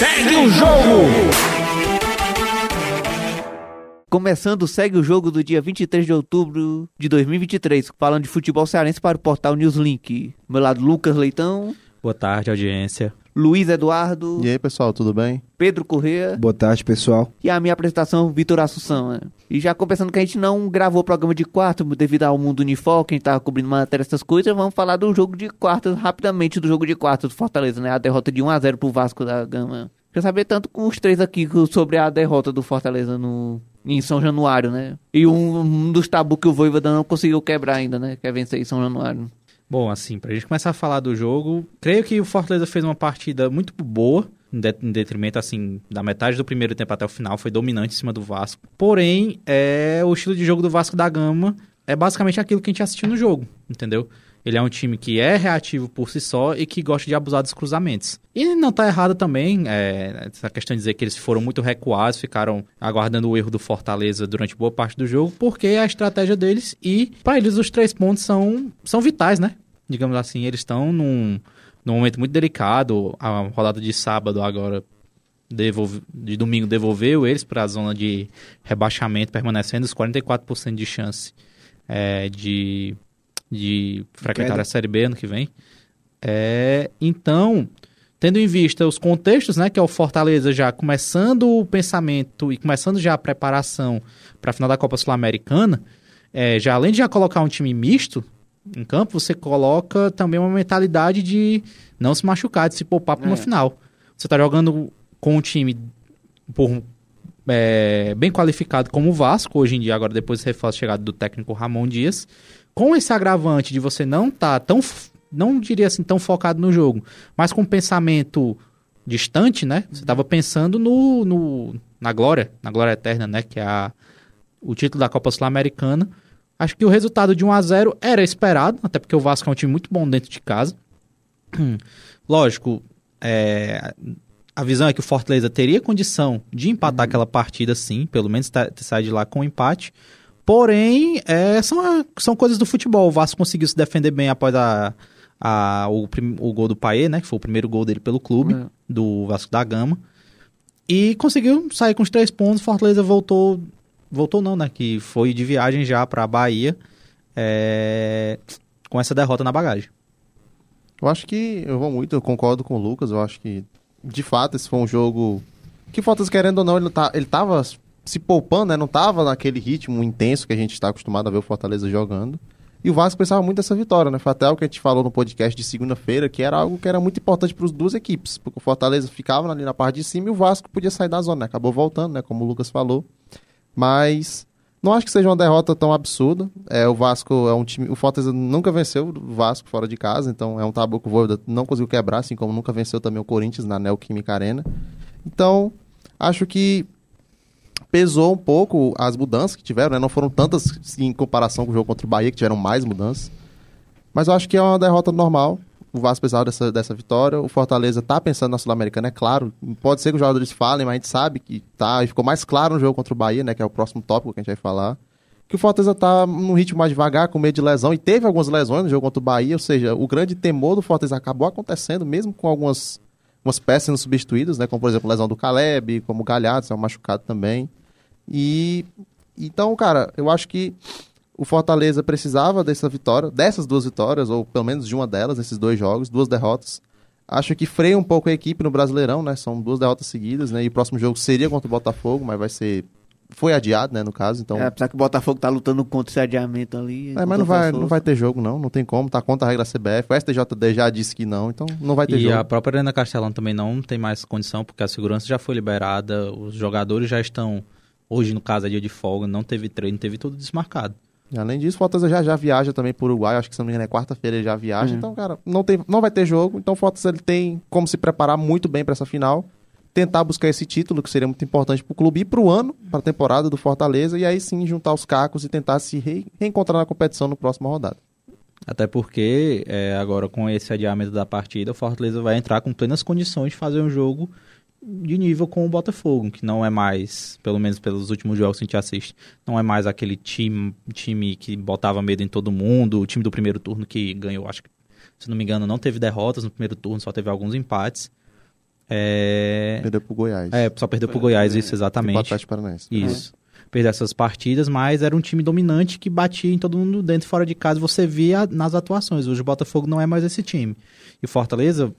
Segue o jogo! Começando, segue o jogo do dia 23 de outubro de 2023, falando de futebol cearense para o portal Newslink. Meu lado, Lucas Leitão. Boa tarde, audiência. Luiz Eduardo. E aí, pessoal, tudo bem? Pedro Corrêa. Boa tarde, pessoal. E a minha apresentação, Vitor Assunção. Né? E já começando que a gente não gravou o programa de quarto devido ao mundo Unifor, que a gente tava cobrindo matéria essas coisas, vamos falar do jogo de quarto, rapidamente do jogo de quarto do Fortaleza, né? A derrota de 1x0 pro Vasco da Gama. Quer saber tanto com os três aqui sobre a derrota do Fortaleza no, em São Januário, né? E um, um dos tabus que o Voivoda não conseguiu quebrar ainda, né? Que é vencer em São Januário. Bom, assim, pra gente começar a falar do jogo, creio que o Fortaleza fez uma partida muito boa, em detrimento, assim, da metade do primeiro tempo até o final, foi dominante em cima do Vasco. Porém, é, o estilo de jogo do Vasco da Gama é basicamente aquilo que a gente assistiu no jogo, entendeu? Ele é um time que é reativo por si só e que gosta de abusar dos cruzamentos. E não está errado também é, essa questão de dizer que eles foram muito recuados, ficaram aguardando o erro do Fortaleza durante boa parte do jogo, porque é a estratégia deles e para eles os três pontos são, são vitais, né? Digamos assim, eles estão num, num momento muito delicado. A rodada de sábado agora devolve, de domingo devolveu eles para a zona de rebaixamento, permanecendo os 44% de chance é, de de frequentar Queda. a Série B ano que vem. É, então, tendo em vista os contextos, né, que é o Fortaleza já começando o pensamento e começando já a preparação para a final da Copa Sul-Americana, é, já além de já colocar um time misto em campo, você coloca também uma mentalidade de não se machucar, de se poupar para uma é. final. Você está jogando com um time por, é, bem qualificado como o Vasco, hoje em dia, agora depois do reforço chegado do técnico Ramon Dias, com esse agravante de você não estar tá tão, não diria assim, tão focado no jogo, mas com um pensamento distante, né? Você estava pensando no, no, na glória, na glória eterna, né? Que é a, o título da Copa Sul-Americana. Acho que o resultado de 1 a 0 era esperado, até porque o Vasco é um time muito bom dentro de casa. Lógico, é, a visão é que o Fortaleza teria condição de empatar uhum. aquela partida, sim, pelo menos sair de lá com um empate. Porém, é, são, são coisas do futebol. O Vasco conseguiu se defender bem após a, a, o, o gol do Paê, né? Que foi o primeiro gol dele pelo clube, é. do Vasco da Gama. E conseguiu sair com os três pontos. Fortaleza voltou. Voltou não, né? Que foi de viagem já para a Bahia. É, com essa derrota na bagagem. Eu acho que eu vou muito, eu concordo com o Lucas. Eu acho que, de fato, esse foi um jogo que Fortaleza, querendo ou não, ele, tá, ele tava se poupando, né? Não tava naquele ritmo intenso que a gente está acostumado a ver o Fortaleza jogando. E o Vasco pensava muito dessa vitória, né? Foi até o que a gente falou no podcast de segunda-feira, que era algo que era muito importante para as duas equipes. Porque o Fortaleza ficava ali na parte de cima e o Vasco podia sair da zona, né? Acabou voltando, né? Como o Lucas falou. Mas não acho que seja uma derrota tão absurda. É, o Vasco é um time. O Fortaleza nunca venceu o Vasco fora de casa, então é um tabu que o Voivoda não conseguiu quebrar, assim como nunca venceu também o Corinthians na Neoquímica Arena. Então, acho que pesou um pouco as mudanças que tiveram, né? Não foram tantas em comparação com o jogo contra o Bahia, que tiveram mais mudanças. Mas eu acho que é uma derrota normal. O Vasco precisava dessa, dessa vitória. O Fortaleza tá pensando na Sul-Americana, é claro. Pode ser que os jogadores falem, mas a gente sabe que tá. E ficou mais claro no jogo contra o Bahia, né? Que é o próximo tópico que a gente vai falar. Que o Fortaleza tá num ritmo mais devagar, com medo de lesão. E teve algumas lesões no jogo contra o Bahia. Ou seja, o grande temor do Fortaleza acabou acontecendo, mesmo com algumas, algumas peças sendo substituídas, né? Como, por exemplo, a lesão do Caleb, como o Galhardo, é um machucado também. E então, cara, eu acho que o Fortaleza precisava dessa vitória, dessas duas vitórias, ou pelo menos de uma delas, nesses dois jogos, duas derrotas. Acho que freia um pouco a equipe no Brasileirão, né? São duas derrotas seguidas, né? E o próximo jogo seria contra o Botafogo, mas vai ser foi adiado, né, no caso, então... É, apesar que o Botafogo tá lutando contra esse adiamento ali... É, mas não vai, não vai ter jogo, não, não tem como, tá contra a regra CBF, o STJD já disse que não, então não vai ter e jogo. E a própria Arena Castelão também não tem mais condição, porque a segurança já foi liberada, os jogadores já estão Hoje, no caso, é dia de folga, não teve treino, teve tudo desmarcado. Além disso, o Fortaleza já, já viaja também para o Uruguai, acho que se não me engano é quarta-feira ele já viaja. Uhum. Então, cara, não, tem, não vai ter jogo, então o Fortaleza ele tem como se preparar muito bem para essa final, tentar buscar esse título, que seria muito importante para o clube e para o ano, para a temporada do Fortaleza, e aí sim juntar os cacos e tentar se re reencontrar na competição no próximo rodada. Até porque, é, agora com esse adiamento da partida, o Fortaleza vai entrar com plenas condições de fazer um jogo de nível com o Botafogo, que não é mais, pelo menos pelos últimos jogos que a gente assiste, não é mais aquele time, time que botava medo em todo mundo, o time do primeiro turno que ganhou, acho que, se não me engano, não teve derrotas no primeiro turno, só teve alguns empates. É, Perdeu pro Goiás. é só perdeu pro Goiás, isso, Pro exatamente. Atlético Paranaense. Isso. Perder essas partidas, mas era um time dominante que batia em todo mundo dentro e fora de casa. Você via nas atuações. Hoje o Botafogo não é mais esse time. E o Fortaleza,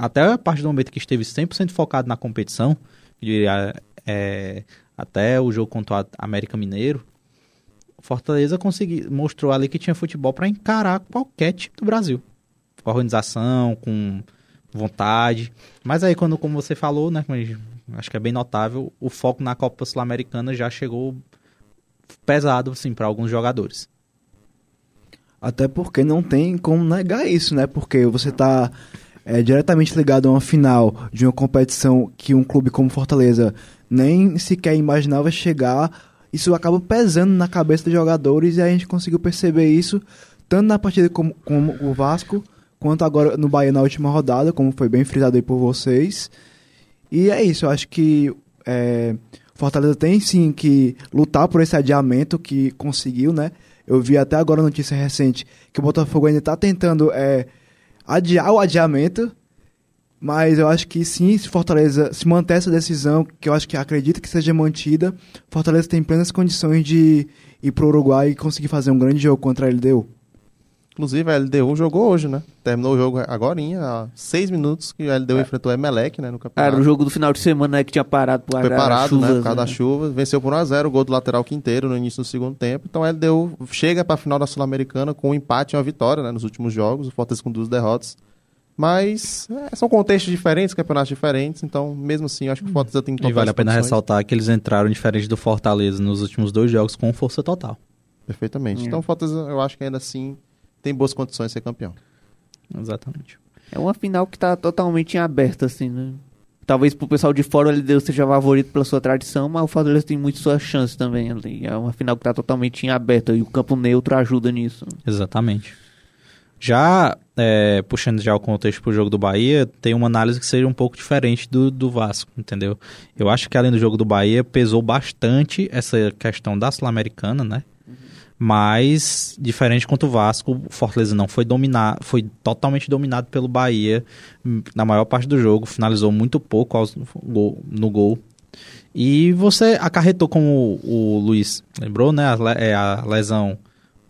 até a partir do momento que esteve 100% focado na competição, diria, é, até o jogo contra o América Mineiro, Fortaleza consegui, mostrou ali que tinha futebol para encarar qualquer time do Brasil. Com organização, com vontade. Mas aí, quando, como você falou, né, acho que é bem notável, o foco na Copa Sul-Americana já chegou pesado, assim, para alguns jogadores. Até porque não tem como negar isso, né? Porque você tá é, diretamente ligado a uma final de uma competição que um clube como Fortaleza nem sequer imaginava chegar. Isso acaba pesando na cabeça dos jogadores e a gente conseguiu perceber isso tanto na partida como, como o Vasco, quanto agora no Bahia na última rodada, como foi bem frisado aí por vocês. E é isso, eu acho que é, Fortaleza tem sim que lutar por esse adiamento que conseguiu, né? Eu vi até agora notícia recente que o Botafogo ainda está tentando é, adiar o adiamento, mas eu acho que sim, se Fortaleza se manter essa decisão, que eu acho que acredito que seja mantida, Fortaleza tem plenas condições de ir para o Uruguai e conseguir fazer um grande jogo contra a LDU. Inclusive, a LDU jogou hoje, né? Terminou o jogo agora, há seis minutos, que a LDU enfrentou a Emelec, né, no campeonato. Era o jogo do final de semana né, que tinha parado por Foi parado, né, chuvas, por causa da chuva. Venceu por 1x0 o gol do lateral Quinteiro no início do segundo tempo. Então a LDU chega para a final da Sul-Americana com um empate e uma vitória né, nos últimos jogos. O Fortaleza com duas derrotas. Mas é, são contextos diferentes, campeonatos diferentes. Então, mesmo assim, eu acho que o Fortaleza tem E totais vale a pena ressaltar que eles entraram diferente do Fortaleza nos últimos dois jogos com força total. Perfeitamente. É. Então o Fortaleza, eu acho que ainda assim tem boas condições de ser campeão. Exatamente. É uma final que tá totalmente em aberto, assim, né? Talvez pro pessoal de fora ele Deus seja favorito pela sua tradição, mas o Fortaleza tem muito suas chances também ali. É uma final que tá totalmente em aberto e o campo neutro ajuda nisso. Exatamente. Já é, puxando já o contexto pro jogo do Bahia, tem uma análise que seja um pouco diferente do, do Vasco, entendeu? Eu acho que além do jogo do Bahia, pesou bastante essa questão da Sul-Americana, né? Mas, diferente quanto o Vasco, o Fortaleza não foi dominar, foi totalmente dominado pelo Bahia na maior parte do jogo, finalizou muito pouco aos- no gol. E você acarretou, como o, o Luiz lembrou, né? A, é, a lesão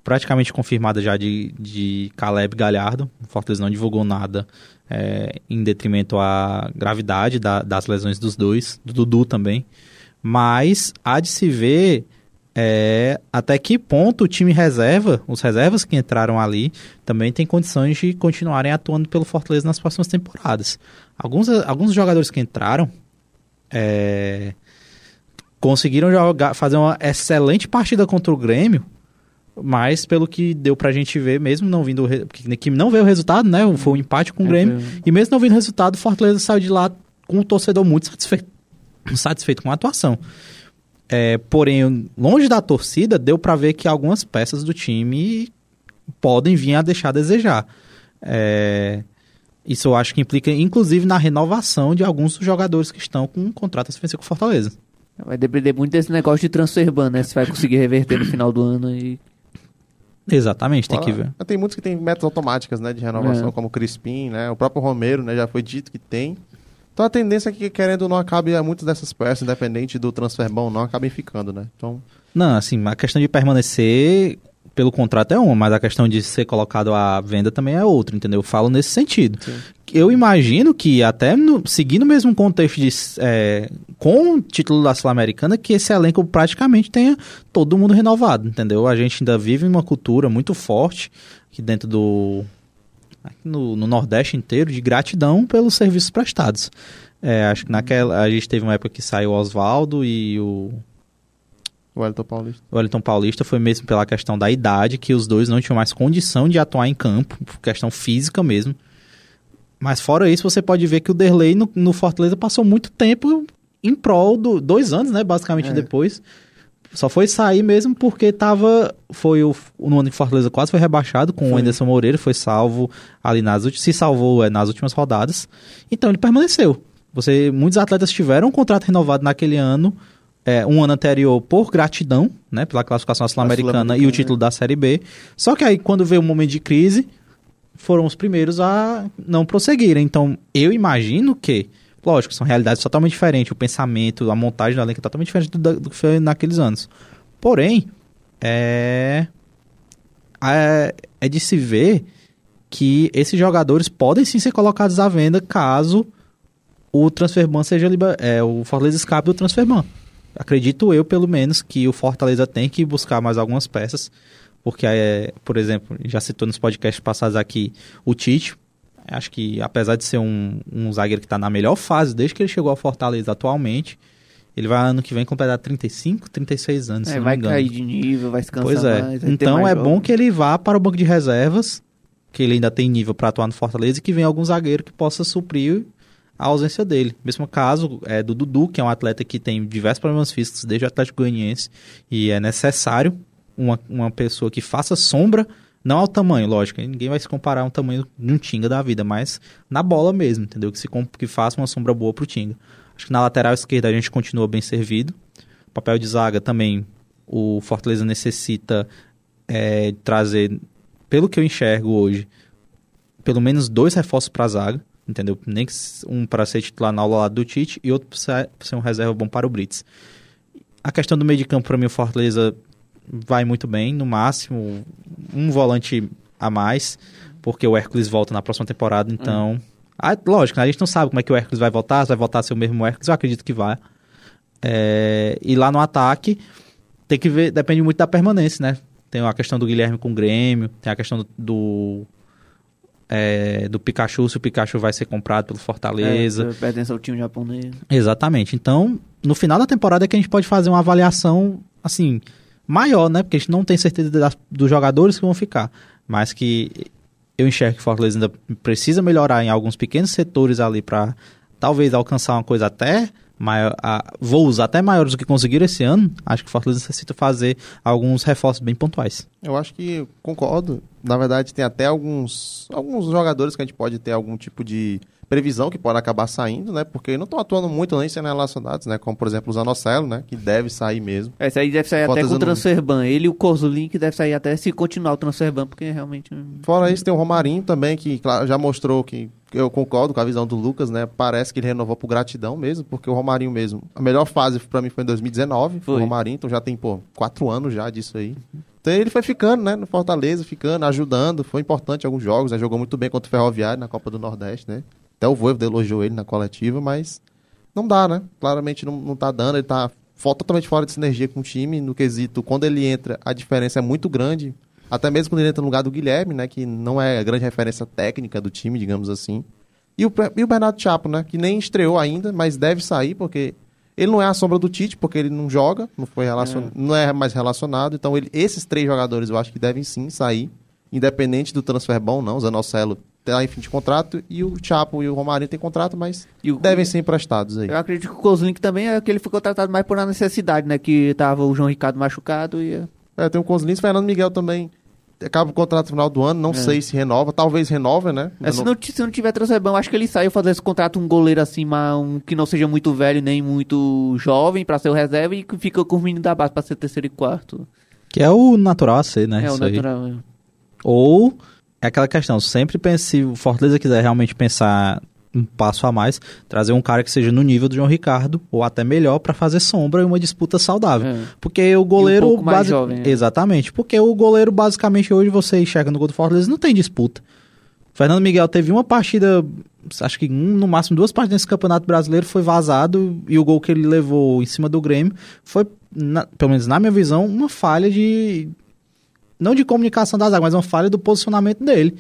praticamente confirmada já de, de Caleb Galhardo. O Fortaleza não divulgou nada é, em detrimento à gravidade da- das lesões dos dois, do Dudu também. Mas há de se ver é, até que ponto o time reserva, os reservas que entraram ali, também tem condições de continuarem atuando pelo Fortaleza nas próximas temporadas. Alguns, alguns jogadores que entraram é, conseguiram jogar, fazer uma excelente partida contra o Grêmio, mas pelo que deu pra gente ver, mesmo não vindo que não veio o resultado, né? Foi um empate com o Grêmio. E mesmo não vindo o resultado, o Fortaleza saiu de lá com o torcedor muito satisfeito, satisfeito com a atuação. É, porém, longe da torcida, deu pra ver que algumas peças do time podem vir a deixar a desejar. É, isso eu acho que implica, inclusive, na renovação de alguns dos jogadores que estão com um contrato a com o Fortaleza. Vai depender muito desse negócio de transfer ban, né? Se vai conseguir reverter no final do ano e Exatamente, tem que ver. Tem muitos que têm metas automáticas, né, de renovação, É. como o Crispim, né, o próprio Romero, né, já foi dito que tem. Então a tendência é que, querendo ou não, acabe muitas dessas peças, independente do transfer bom ou não, acabem ficando, né. Então, Não, assim, a questão de permanecer pelo contrato é uma, mas a questão de ser colocado à venda também é outra, entendeu? Eu falo nesse sentido. Eu imagino que até no, seguindo o mesmo contexto de, é, com o título da Sul-Americana, que esse elenco praticamente tenha todo mundo renovado, entendeu? A gente ainda vive uma cultura muito forte aqui dentro do... aqui No, no Nordeste inteiro, de gratidão pelos serviços prestados. É, acho que naquela... A gente teve uma época que saiu o Oswaldo e o... o Wellington Paulista. O Wellington Paulista foi mesmo pela questão da idade, que os dois não tinham mais condição de atuar em campo, por questão física mesmo. Mas fora isso, você pode ver que o Derlei no, no Fortaleza passou muito tempo em prol do. Dois anos, né? Basicamente É. depois. Só foi sair mesmo porque tava. Foi o, o ano que Fortaleza quase foi rebaixado com o Foi. Anderson Moreira, foi salvo ali nas últimas. Se salvou é, nas últimas rodadas. Então ele permaneceu. Você, muitos atletas tiveram um contrato renovado naquele ano, é, um ano anterior por gratidão, né? Pela classificação sul-americana e o título da Série B. Só que aí, quando veio o momento de crise, foram os primeiros a não prosseguirem. Então, eu imagino que Lógico, são realidades totalmente diferentes, o pensamento, a montagem da elenco é totalmente diferente do, do que foi naqueles anos. Porém, é, é, é de se ver que esses jogadores podem sim ser colocados à venda caso o Transferban seja é, o Fortaleza escape do Transferban. Acredito eu, pelo menos, que o Fortaleza tem que buscar mais algumas peças, porque, é, por exemplo, já citou nos podcasts passados aqui o Tite. Acho que, apesar de ser um, um zagueiro que está na melhor fase desde que ele chegou ao Fortaleza atualmente, ele vai ano que vem completar 35, 36 anos. É, vai cair de nível, vai se cansar Pois é. mais. então é bom jogos. que ele vá para o banco de reservas, que ele ainda tem nível para atuar no Fortaleza e que venha algum zagueiro que possa suprir a ausência dele. Mesmo caso é do Dudu, que é um atleta que tem diversos problemas físicos desde o Atlético Goianiense e é necessário uma, uma pessoa que faça sombra, não ao tamanho, lógico, ninguém vai se comparar um tamanho de um Tinga da vida, mas na bola mesmo, entendeu? Que, se, que faça uma sombra boa pro Tinga. Acho que na lateral esquerda a gente continua bem servido. Papel de zaga também, o Fortaleza necessita é, trazer, pelo que eu enxergo hoje, pelo menos dois reforços para a zaga, entendeu? Nem que um para ser titular na aula lá do Tite e outro para ser, ser um reserva bom para o Brits. A questão do meio de campo, para mim, o Fortaleza vai muito bem, no máximo um volante a mais, porque o Hércules volta na próxima temporada, então... Ah, lógico, né? a gente não sabe como é que o Hércules vai voltar, se vai voltar a ser o mesmo Hércules, eu acredito que vai. É, e lá no ataque, tem que ver, depende muito da permanência, né? Tem a questão do Guilherme com o Grêmio, tem a questão do, do, é, do Pikachu, se o Pikachu vai ser comprado pelo Fortaleza. É, pertence ao time japonês. Exatamente. Então, no final da temporada é que a gente pode fazer uma avaliação, assim, maior, né? Porque a gente não tem certeza das- dos jogadores que vão ficar. Mas que eu enxergo que o Fortaleza ainda precisa melhorar em alguns pequenos setores ali para talvez alcançar uma coisa até maior, a, voos até maiores do que conseguiram esse ano. Acho que o Fortaleza necessita fazer alguns reforços bem pontuais. Eu acho que concordo. Na verdade, tem até alguns, alguns jogadores que a gente pode ter algum tipo de previsão que pode acabar saindo, né? Porque não estão atuando muito nem sendo relacionados, né? Como, por exemplo, o Zanocelo, né? Que deve sair mesmo. Esse aí deve sair até com o Transferban. Ele e o Kozulin que deve sair até se continuar o Transferban, porque realmente... hum, Fora isso, tem o Romarinho também, que claro, já mostrou que eu concordo com a visão do Lucas, né? Parece que ele renovou por gratidão mesmo, porque o Romarinho mesmo. A melhor fase pra mim foi em 2019, foi. o. Romarinho, então já tem, pô, quatro anos já disso aí. Então ele foi ficando, né? No Fortaleza, ficando, ajudando. Foi importante alguns jogos, né? Jogou muito bem contra o Ferroviário na Copa do Nordeste, né? Até o Voivoda elogiou ele na coletiva, mas não dá, né? Claramente não, não tá dando, ele tá totalmente fora de sinergia com o time, no quesito, quando ele entra, a diferença é muito grande, até mesmo quando ele entra no lugar do Guilherme, né, que não é a grande referência técnica do time, digamos assim. E o, e o Bernardo Chapo, né, que nem estreou ainda, mas deve sair, porque ele não é a sombra do Tite, porque ele não joga, não, foi relacion... não é mais relacionado, então ele- esses três jogadores eu acho que devem sim sair, independente do transfer bom ou não, o Zanocelo tá em fim de contrato, e o Chapo e o Romarinho têm contrato, mas E o- devem ser emprestados aí. Eu acredito que o Kozulin também é que ele ficou tratado mais por uma necessidade, né? Que tava o João Ricardo machucado e... É, tem o Conslins, Fernando Miguel também acaba o contrato no final do ano, não É. sei se renova, talvez renova, né? É, se, não, se não tiver Transferban, eu acho que ele sai e fazer esse contrato um goleiro assim, mas um, que não seja muito velho nem muito jovem pra ser o reserva e que fica com o menino da base pra ser terceiro e quarto. Que é o natural a ser, né? É, o Isso aí. natural. é. Ou é aquela questão, sempre pense, se o Fortaleza quiser realmente pensar um passo a mais, trazer um cara que seja no nível do João Ricardo, ou até melhor, para fazer sombra e uma disputa saudável. É. Porque o goleiro. pouco mais basi- jovem, né? Exatamente. Porque o goleiro, basicamente, hoje você enxerga no gol do Fortaleza, não tem disputa. Fernando Miguel teve uma partida, acho que um, no máximo duas partidas nesse campeonato brasileiro, foi vazado, e o gol que ele levou em cima do Grêmio foi, na- pelo menos na minha visão, uma falha de. Não de comunicação da zaga, mas uma falha do posicionamento dele.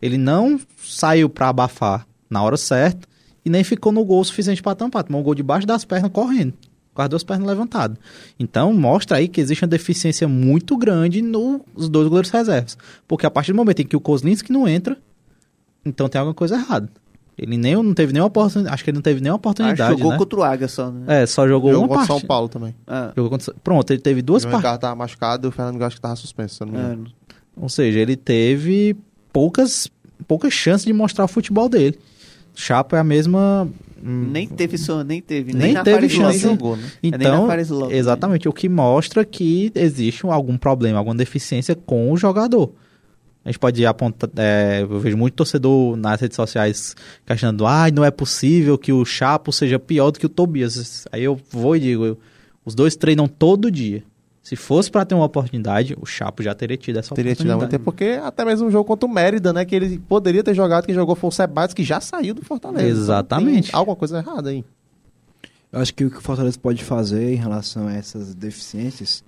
Ele não saiu pra abafar na hora certa e nem ficou no gol suficiente pra tampar. Tomou um gol debaixo das pernas correndo com as duas pernas levantadas. Então, mostra aí que existe uma deficiência muito grande nos dois goleiros reservas. Porque a partir do momento em que o Kozlinski não entra, então tem alguma coisa errada. Ele nem, não teve nenhuma oportunidade, acho que ele não teve nenhuma Acho oportunidade, jogou né? contra o Águia só, né? É, só jogou Jogou uma contra partida. São Paulo também. Ah, Jogou contra- Pronto, ele teve duas o João partidas. Ricardo tava machucado e o Fernando acho que tava suspenso, se eu não me engano. é. Ou seja, ele teve poucas, poucas chances de mostrar o futebol dele. Chapo é a mesma. hum, Nem teve só, nem teve. Nem na teve chance. Nem jogou, né? nem na Então, Fares Lopes, né? exatamente, o que mostra que existe um- algum problema, alguma deficiência com o jogador. A gente pode apontar. é, eu vejo muito torcedor nas redes sociais questionando: ah, não é possível que o Chapo seja pior do que o Tobias. Aí eu vou e digo: eu- os dois treinam todo dia. Se fosse pra ter uma oportunidade, o Chapo já teria tido essa Teria tido há muito oportunidade. tempo, porque até mesmo um jogo contra o Mérida, né? Que ele poderia ter jogado, quem jogou foi o Sebastião, que já saiu do Fortaleza. Exatamente. Então, tem alguma coisa errada aí. Eu acho que o que o Fortaleza pode fazer em relação a essas deficiências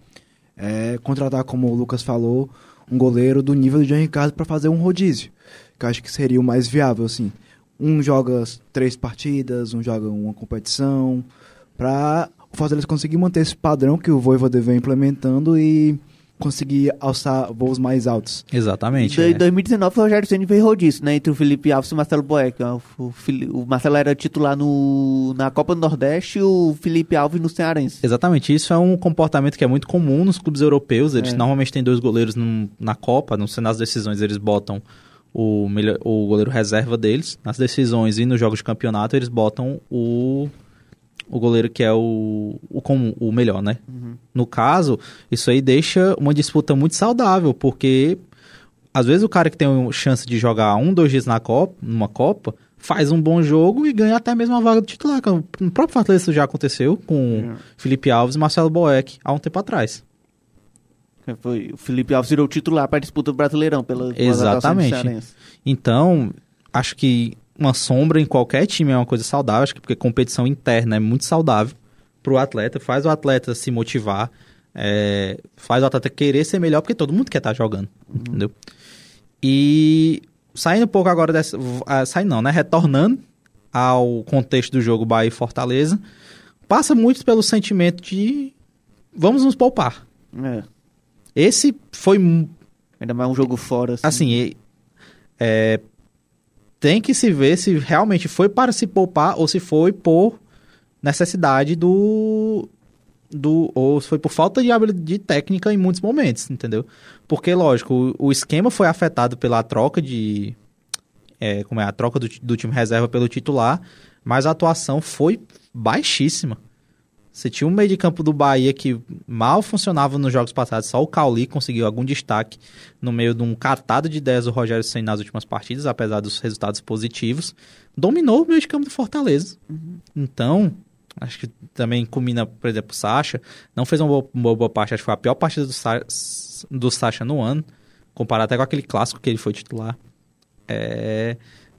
é contratar, como o Lucas falou, um goleiro do nível do Jean Ricardo para fazer um rodízio. Que eu acho que seria o mais viável, assim. Um joga três partidas, um joga uma competição, para o Fortaleza conseguir manter esse padrão que o Voivoda vem implementando e conseguir alçar voos mais altos. Exatamente. Em é. 2019 o Rogério Ceni veio rodízio, né? Entre o Felipe Alves e o Marcelo Boeck. O, o Marcelo era titular no, na Copa do Nordeste e o Felipe Alves no Cearense. Exatamente, isso é um comportamento que é muito comum nos clubes europeus. Eles É. normalmente têm dois goleiros num- na Copa, no, nas decisões eles botam o, melhor- o goleiro reserva deles. Nas decisões e nos jogos de campeonato eles botam o, o goleiro que é o, o, comum, o melhor, né? No caso, isso aí deixa uma disputa muito saudável, porque às vezes o cara que tem chance de jogar um, dois dias na Copa, numa Copa, faz um bom jogo e ganha até mesmo a vaga do titular. que No próprio Fortaleza isso já aconteceu com Felipe Alves e Marcelo Boeck há um tempo atrás. Foi, o Felipe Alves virou titular para a disputa do Brasileirão pela Exatamente. Então, acho que uma sombra em qualquer time é uma coisa saudável, acho que porque competição interna é muito saudável para o atleta, faz o atleta se motivar, é, faz o atleta querer ser melhor, porque todo mundo quer estar jogando, entendeu? E saindo um pouco agora dessa. ah, saindo não, né? Retornando ao contexto do jogo Bahia e Fortaleza, passa muito pelo sentimento de vamos nos poupar. É. Esse foi Ainda mais um jogo fora. Assim. assim, é, tem que se ver se realmente foi para se poupar ou se foi por necessidade do do ou se foi por falta de habilidade de técnica em muitos momentos, entendeu? Porque lógico, o, o esquema foi afetado pela troca de é, como é a troca do, do time reserva pelo titular, mas a atuação foi baixíssima. Você tinha um meio de campo do Bahia que mal funcionava nos jogos passados, só o Cauli conseguiu algum destaque no meio de um catado de ideias do Rogério Senna nas últimas partidas, apesar dos resultados positivos. Dominou o meio de campo do Fortaleza. Então, acho que também combina, por exemplo, o Sacha. Não fez uma boa, uma boa parte, acho que foi a pior partida do, Sa do Sacha no ano, comparado até com aquele clássico que ele foi titular. É,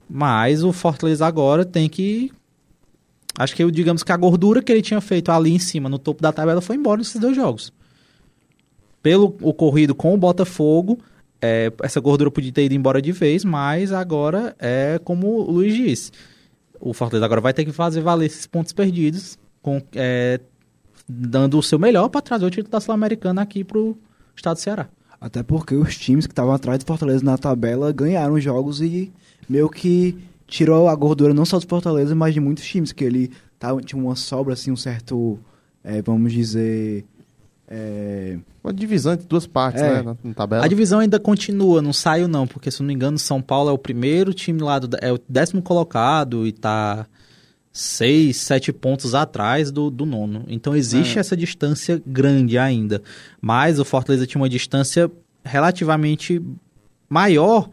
mas o Fortaleza agora tem que Acho que, digamos que a gordura que ele tinha feito ali em cima, no topo da tabela, foi embora nesses dois jogos. Pelo ocorrido com o Botafogo, é, essa gordura podia ter ido embora de vez, mas agora é como o Luiz disse. O Fortaleza agora vai ter que fazer valer esses pontos perdidos, com, é, dando o seu melhor para trazer o título da Sul-Americana aqui pro estado do Ceará. Até porque os times que estavam atrás do Fortaleza na tabela ganharam jogos e meio que tirou a gordura não só do Fortaleza, mas de muitos times, que ele tava, tinha uma sobra, assim, um certo, é, vamos dizer... é, Uma divisão entre duas partes, É. né? Na, na tabela. A divisão ainda continua, não saiu não, porque se não me engano, São Paulo é o primeiro time lá, do, é o décimo colocado e tá seis, sete pontos atrás do, do nono. Então existe essa distância grande ainda. Mas o Fortaleza tinha uma distância relativamente maior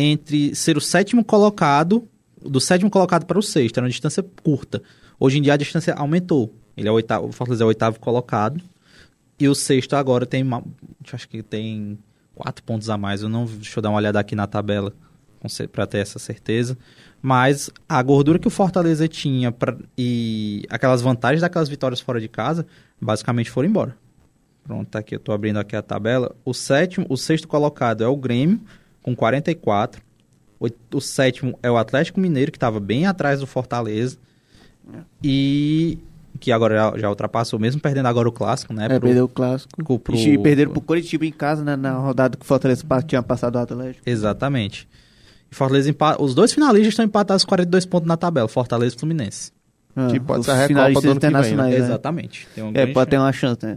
entre ser o sétimo colocado, do sétimo colocado para o sexto, era uma distância curta. Hoje em dia a distância aumentou. Ele é o oitavo, o Fortaleza é o oitavo colocado. E o sexto agora tem. Acho que tem quatro pontos a mais. Eu não. Deixa eu dar uma olhada aqui na tabela para ter essa certeza. Mas a gordura que o Fortaleza tinha pra, e aquelas vantagens daquelas vitórias fora de casa, basicamente foram embora. Pronto, tá aqui. Eu tô abrindo aqui a tabela. O sétimo, o sexto colocado é o Grêmio, com 44. O, o sétimo é o Atlético Mineiro, que estava bem atrás do Fortaleza. E que agora já, já ultrapassou, mesmo perdendo agora o clássico, né? É, pro- perdeu o clássico. pro- pro- E perderam pro Curitiba em casa, né, na rodada que o Fortaleza tinha passado o Atlético. Exatamente. E Fortaleza empa... Os dois finalistas estão empatados com 42 pontos na tabela, Fortaleza e Fluminense. Ah, Que pode ser a Recopa do ano que vem, né? internacionais, né? Exatamente. É, pode ter chance. uma chance, né?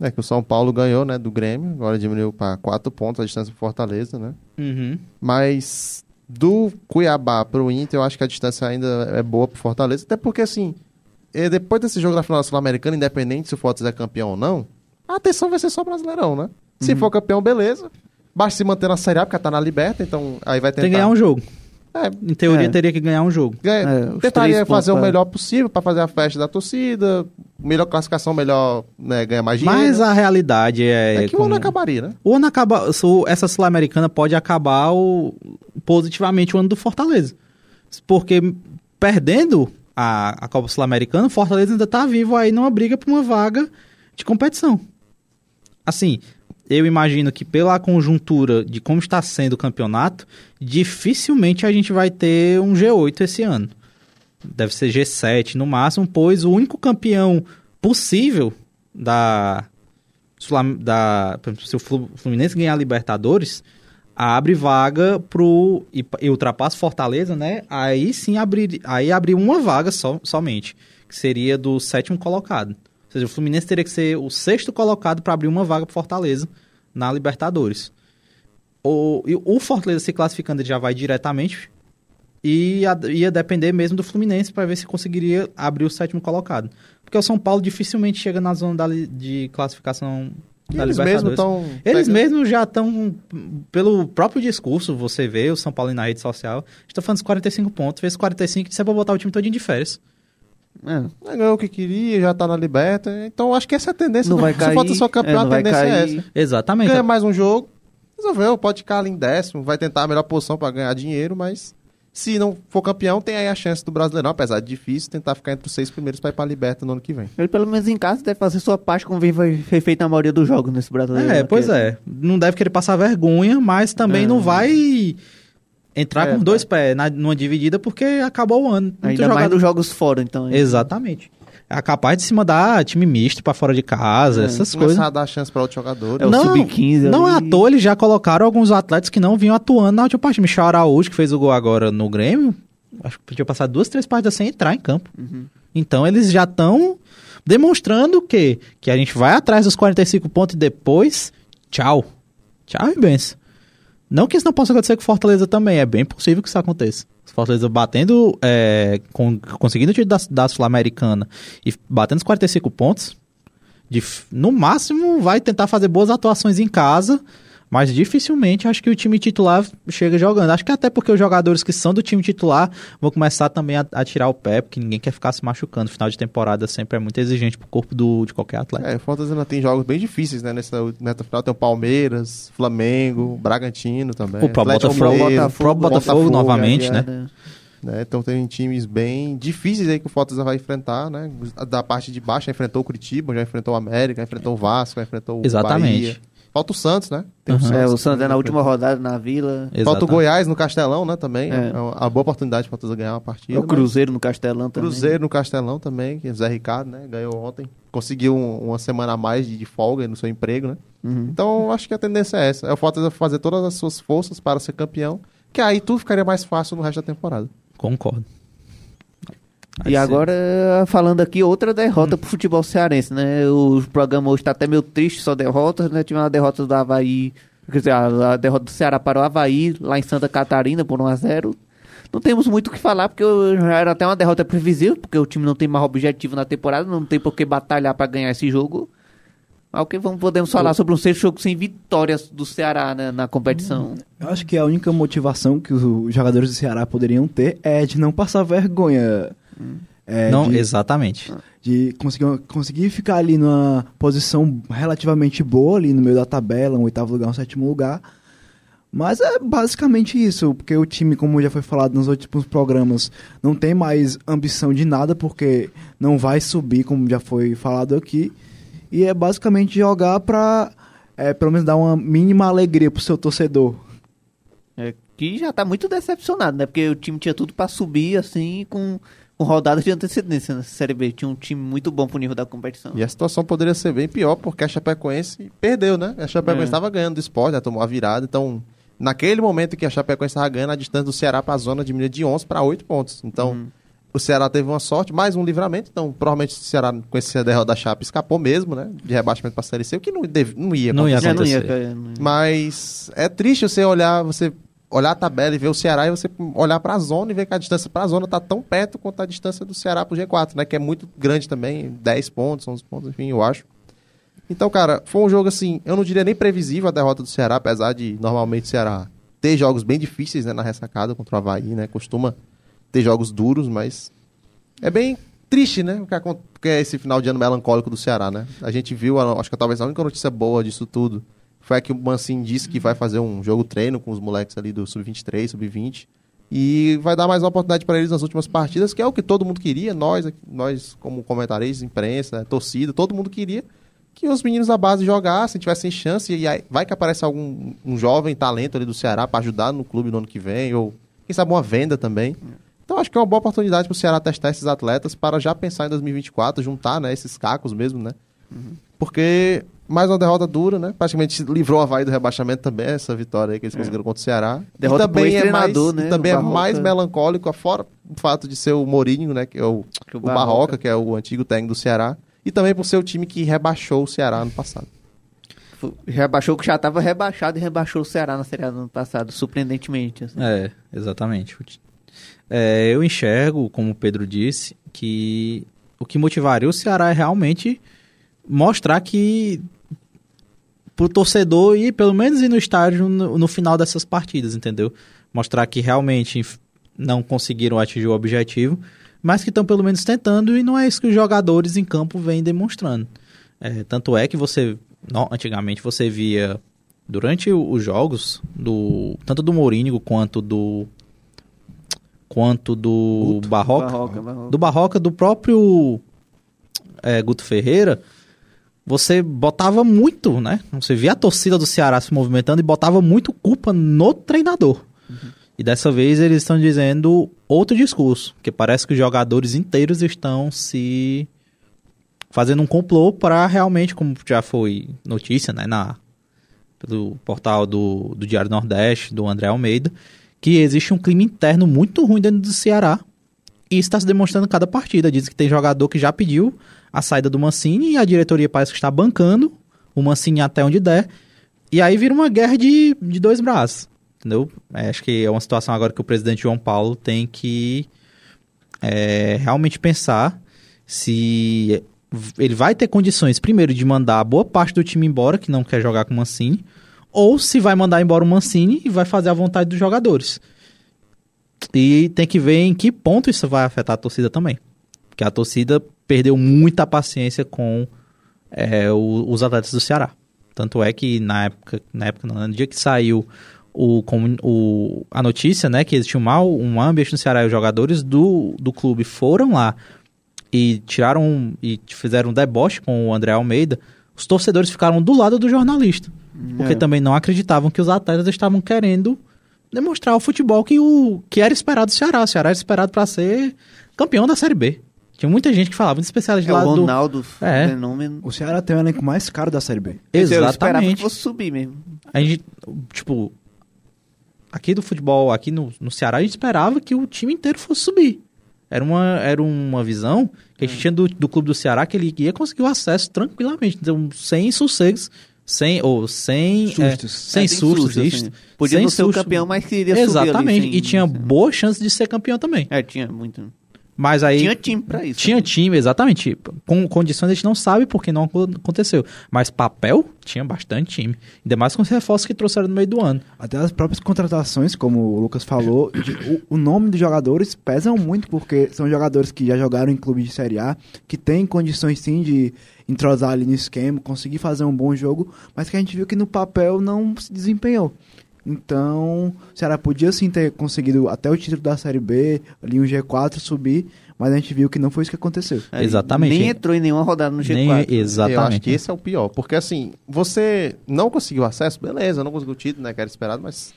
É que o São Paulo ganhou, né, do Grêmio, agora diminuiu para quatro pontos a distância pro Fortaleza, né? Uhum. Mas do Cuiabá pro Inter, eu acho que a distância ainda é boa pro Fortaleza, até porque assim, eh, depois desse jogo da final da Sul-Americana, independente se o Fortaleza é campeão ou não, a atenção vai ser só Brasileirão, né? Se for campeão, beleza. Basta se manter na Série A, porque tá na Liberta, então aí vai tentar... Tem que ganhar um jogo. É, Em teoria, É. teria que ganhar um jogo. É, tentaria três fazer o é. melhor possível pra fazer a festa da torcida, melhor classificação, melhor né, ganhar mais dinheiro. Mas a realidade é. É que o como- ano acabaria, né? O ano acaba, o- essa Sul-Americana pode acabar o- positivamente o ano do Fortaleza. Porque perdendo a, a Copa Sul-Americana, o Fortaleza ainda tá vivo aí numa briga por uma vaga de competição. Assim, eu imagino que pela conjuntura de como está sendo o campeonato, dificilmente a gente vai ter um G8 esse ano. Deve ser G7 no máximo, pois o único campeão possível da da, se o Flu- Fluminense ganhar a Libertadores, abre vaga pro e, e ultrapassa Fortaleza, né? Aí sim abrir, aí abrir uma vaga só, somente, que seria do sétimo colocado. Ou seja, o Fluminense teria que ser o sexto colocado para abrir uma vaga pro Fortaleza na Libertadores. O, o Fortaleza se classificando já vai diretamente e ia, depender mesmo do Fluminense para ver se conseguiria abrir o sétimo colocado. Porque o São Paulo dificilmente chega na zona da de classificação E da eles Libertadores. estão... Eles mesmos já estão, pelo próprio discurso, você vê o São Paulo na rede social, está falando dos 45 pontos, fez 45 e é pra botar o time todinho de férias. É. Ganhou o que queria, já tá na liberta. Então acho que essa é a tendência. Não do- vai Se cair, falta só campeão, é, a tendência é essa. Exatamente. Ganha mais um jogo, resolveu. Pode ficar ali em décimo, vai tentar a melhor posição pra ganhar dinheiro, mas se não for campeão, tem aí a chance do Brasileirão, apesar de difícil, tentar ficar entre os seis primeiros pra ir pra liberta no ano que vem. Ele, pelo menos em casa, deve fazer sua parte como vem vai- foi feito na maioria dos jogos nesse brasileiro. É, né? pois Que- é. Não deve querer passar vergonha, mas também É. não vai entrar É, com dois pés na, numa dividida porque acabou o ano. Ainda mais jogador- nos jogos fora, então. Exatamente. É capaz de se mandar time misto pra fora de casa, É, essas Começar coisas. a dar chance pra outros jogadores. É o Não, sub-15 Não é à toa, eles já colocaram alguns atletas que não vinham atuando na última partida. Michel Araújo, que fez o gol agora no Grêmio, acho que podia passar duas, três partidas sem entrar em campo. Uhum. Então eles já estão demonstrando que, que a gente vai atrás dos 45 pontos e depois, tchau. Tchau e benção. Não que isso não possa acontecer com Fortaleza também, é bem possível que isso aconteça. Fortaleza batendo, é, com- conseguindo o título da, da Sul-Americana e batendo os 45 pontos, de no máximo vai tentar fazer boas atuações em casa, mas dificilmente acho que o time titular chega jogando. Acho que até porque os jogadores que são do time titular vão começar também a, a tirar o pé, porque ninguém quer ficar se machucando. Final de temporada sempre é muito exigente pro corpo do, de qualquer atleta. É, o Fortaleza ainda tem jogos bem difíceis, né? Nessa nessa final tem o Palmeiras, Flamengo, Bragantino também. O próprio Botafogo, próprio Botafogo novamente, né? né? né? Então tem times bem difíceis aí que o Fortaleza vai enfrentar, né? Da parte de baixo já enfrentou o Curitiba, já enfrentou o América, já enfrentou o Vasco, já enfrentou o Exatamente. Bahia. Falta o Santos, né? Tem Uhum. É, o Santos Santos é na última rodada na Vila. Falta o Exatamente. Goiás no Castelão, né? Também. É. É uma, boa oportunidade para o Fortaleza ganhar uma partida. É o mas- Cruzeiro no Castelão também. Cruzeiro no Castelão também, que é o Zé Ricardo, né? Ganhou ontem. Conseguiu um- uma semana a mais de, de folga no seu emprego, né? Uhum. Então, acho que a tendência é essa. É o Fortaleza fazer todas as suas forças para ser campeão, que aí tudo ficaria mais fácil no resto da temporada. Concordo. E agora, falando aqui, outra derrota pro futebol cearense, né? O programa hoje tá até meio triste, só derrotas, né? Tive uma derrota do Havaí, quer dizer, a, a derrota do Ceará para o Havaí, lá em Santa Catarina, por 1x0. Não temos muito o que falar, porque já era até uma derrota previsível, porque o time não tem mais objetivo na temporada, não tem por que batalhar para ganhar esse jogo. Mas o que vamos, podemos falar sobre um sexto jogo sem vitórias do Ceará né, na competição? Eu acho que a única motivação que os jogadores do Ceará poderiam ter é de não passar vergonha. É, não, de, exatamente. de conseguir, conseguir ficar ali numa posição relativamente boa, ali no meio da tabela, um oitavo lugar, um sétimo lugar. Mas é basicamente isso, porque o time, como já foi falado nos últimos programas, não tem mais ambição de nada, porque não vai subir, como já foi falado aqui. E é basicamente jogar pra, é, pelo menos, dar uma mínima alegria pro seu torcedor. É, que já tá muito decepcionado, né? Porque o time tinha tudo pra subir, assim, com, com rodadas de antecedência na Série B. Tinha um time muito bom pro nível da competição. E a situação poderia ser bem pior, porque a Chapecoense perdeu, né? A Chapecoense É. estava ganhando do esporte, já tomou a virada. Então, naquele momento que a Chapecoense estava ganhando, a distância do Ceará para a zona diminuiu de 11 para 8 pontos. Então, Uhum. o Ceará teve uma sorte, mais um livramento. Então, provavelmente o Ceará, com esse derrota da Chape, escapou mesmo, né? De rebaixamento para a Série C, o que não, deve, não ia Não ia acontecer. Não ia, acontecer. cara, não ia. Mas é triste você olhar, você olhar a tabela e ver o Ceará e você olhar para a zona e ver que a distância para a zona tá tão perto quanto a distância do Ceará pro G4, né? Que é muito grande também, 10 pontos, 11 pontos, enfim, eu acho. Então, cara, foi um jogo assim, eu não diria nem previsível a derrota do Ceará, apesar de normalmente o Ceará ter jogos bem difíceis né, na ressacada contra o Havaí, né? Costuma ter jogos duros, mas é bem triste, né? O que é esse final de ano melancólico do Ceará, né? A gente viu, acho que talvez a única notícia boa disso tudo foi que o Mancini disse que vai fazer um jogo treino com os moleques ali do Sub-23, Sub-20. E vai dar mais uma oportunidade para eles nas últimas partidas, que é o que todo mundo queria, nós, nós como comentaristas, imprensa, torcida, todo mundo queria que os meninos da base jogassem, tivessem chance, e aí vai que aparece algum um jovem talento ali do Ceará para ajudar no clube no ano que vem, ou quem sabe uma venda também. Então acho que é uma boa oportunidade para o Ceará testar esses atletas para já pensar em 2024, juntar né, esses cacos mesmo, né? Porque mais uma derrota dura, né? Praticamente livrou a Havaí do rebaixamento também, essa vitória aí que eles conseguiram contra o Ceará. Derrota e também é mais, né, e também é mais melancólico, fora o fato de ser o Mourinho, né? Que é o, Que o o Barroca, Barroca. que é o antigo técnico do Ceará. E também por ser o time que rebaixou o Ceará ano passado. Rebaixou que já tava rebaixado e rebaixou o Ceará na Série A do ano passado, surpreendentemente. assim. É, exatamente. É, eu enxergo, como o Pedro disse, que o que motivaria o Ceará é realmente mostrar que pro torcedor ir, pelo menos ir no estádio no, no final dessas partidas, entendeu? Mostrar que realmente não conseguiram atingir o objetivo, mas que estão pelo menos tentando e não é isso que os jogadores em campo vêm demonstrando. É, tanto é que você, no- antigamente você via durante os jogos do tanto do Mourinho quanto do quanto do Barroca, Barroca, Barroca. do Barroca do próprio é, Guto Ferreira você botava muito, né? Você via a torcida do Ceará se movimentando e botava muito culpa no treinador. E dessa vez eles estão dizendo outro discurso, que parece que os jogadores inteiros estão se fazendo um complô para realmente, como já foi notícia, né, na pelo portal do, do Diário Nordeste, do André Almeida, que existe um clima interno muito ruim dentro do Ceará. Isso está se demonstrando em cada partida. Diz que tem jogador que já pediu a saída do Mancini e a diretoria parece que está bancando o Mancini até onde der. E aí vira uma guerra de, de dois braços. Entendeu? É, acho que é uma situação agora que o presidente João Paulo tem que é, realmente pensar se ele vai ter condições, primeiro, de mandar boa parte do time embora, que não quer jogar com o Mancini, ou se vai mandar embora o Mancini e vai fazer a vontade dos jogadores. E tem que ver em que ponto isso vai afetar a torcida também. Porque a torcida perdeu muita paciência com é, o- os atletas do Ceará. Tanto é que na época, na época no dia que saiu o, o- a notícia, né, que existia um mal, um ambiente no Ceará e os jogadores do, do clube foram lá e tiraram e fizeram um deboche com o André Almeida, os torcedores ficaram do lado do jornalista. Porque É. também não acreditavam que os atletas estavam querendo demonstrar o futebol que, o, que era esperado do Ceará. O Ceará era esperado para ser campeão da Série B. Tinha muita gente que falava, muito especialista É lá o do... Ronaldo, É. fenômeno. O Ceará tem o elenco mais caro da Série B. Eu esperava que Exatamente. fosse subir mesmo. A gente, tipo, aqui do futebol, aqui no, no Ceará, a gente esperava que o time inteiro fosse subir. Era uma, era uma visão que a gente tinha do, do clube do Ceará que ele ia conseguir o acesso tranquilamente, então, sem sossegos, sem, ou sem, é, Sustos. sem É, sustos, susto, isso. assim. Podia Sem não ser o susto. campeão, mas queria subir Exatamente, ali. sem- e tinha sem- boa chance de ser campeão também. É, tinha muito. Mas aí Tinha time pra isso. tinha time, exatamente. Com condições a gente não sabe porque não acon- aconteceu. Mas papel tinha bastante time. Ainda mais com os reforços que trouxeram no meio do ano. Até as próprias contratações, como o Lucas falou, de- o, o nome dos jogadores pesam muito, porque são jogadores que já jogaram em clube de Série A, que têm condições sim de entrosar ali no esquema, conseguir fazer um bom jogo, mas que a gente viu que no papel não se desempenhou. Então, o Ceará podia sim ter conseguido até o título da Série B, ali um G4 subir, mas a gente viu que não foi isso que aconteceu. É, Exatamente. Nem entrou em nenhuma rodada no G4. Nem, Eu acho exatamente. que esse é o pior. Porque assim, você não conseguiu acesso, beleza, não conseguiu o título, né? Que era esperado, mas.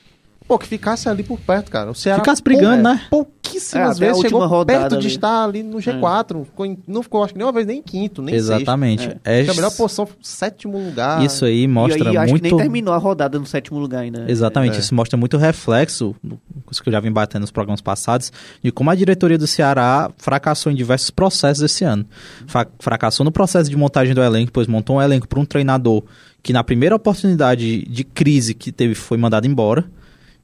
Pô, que ficasse ali por perto, cara. O Ceará. Ficasse brigando, pou- né? Pouquíssimas É, vezes chegou rodada perto de ali. estar ali no G4. Ficou em- não ficou, acho que nem uma vez nem em quinto, nem Exatamente. sexto. É, Porque a melhor posição, sétimo lugar. Isso aí E mostra acho muito. que nem terminou a rodada no sétimo lugar ainda. Exatamente, É. isso mostra muito reflexo, isso que eu já vim batendo nos programas passados, de como a diretoria do Ceará fracassou em diversos processos esse ano. Fra- fracassou no processo de montagem do elenco, pois montou um elenco para um treinador que na primeira oportunidade de crise que teve foi mandado embora.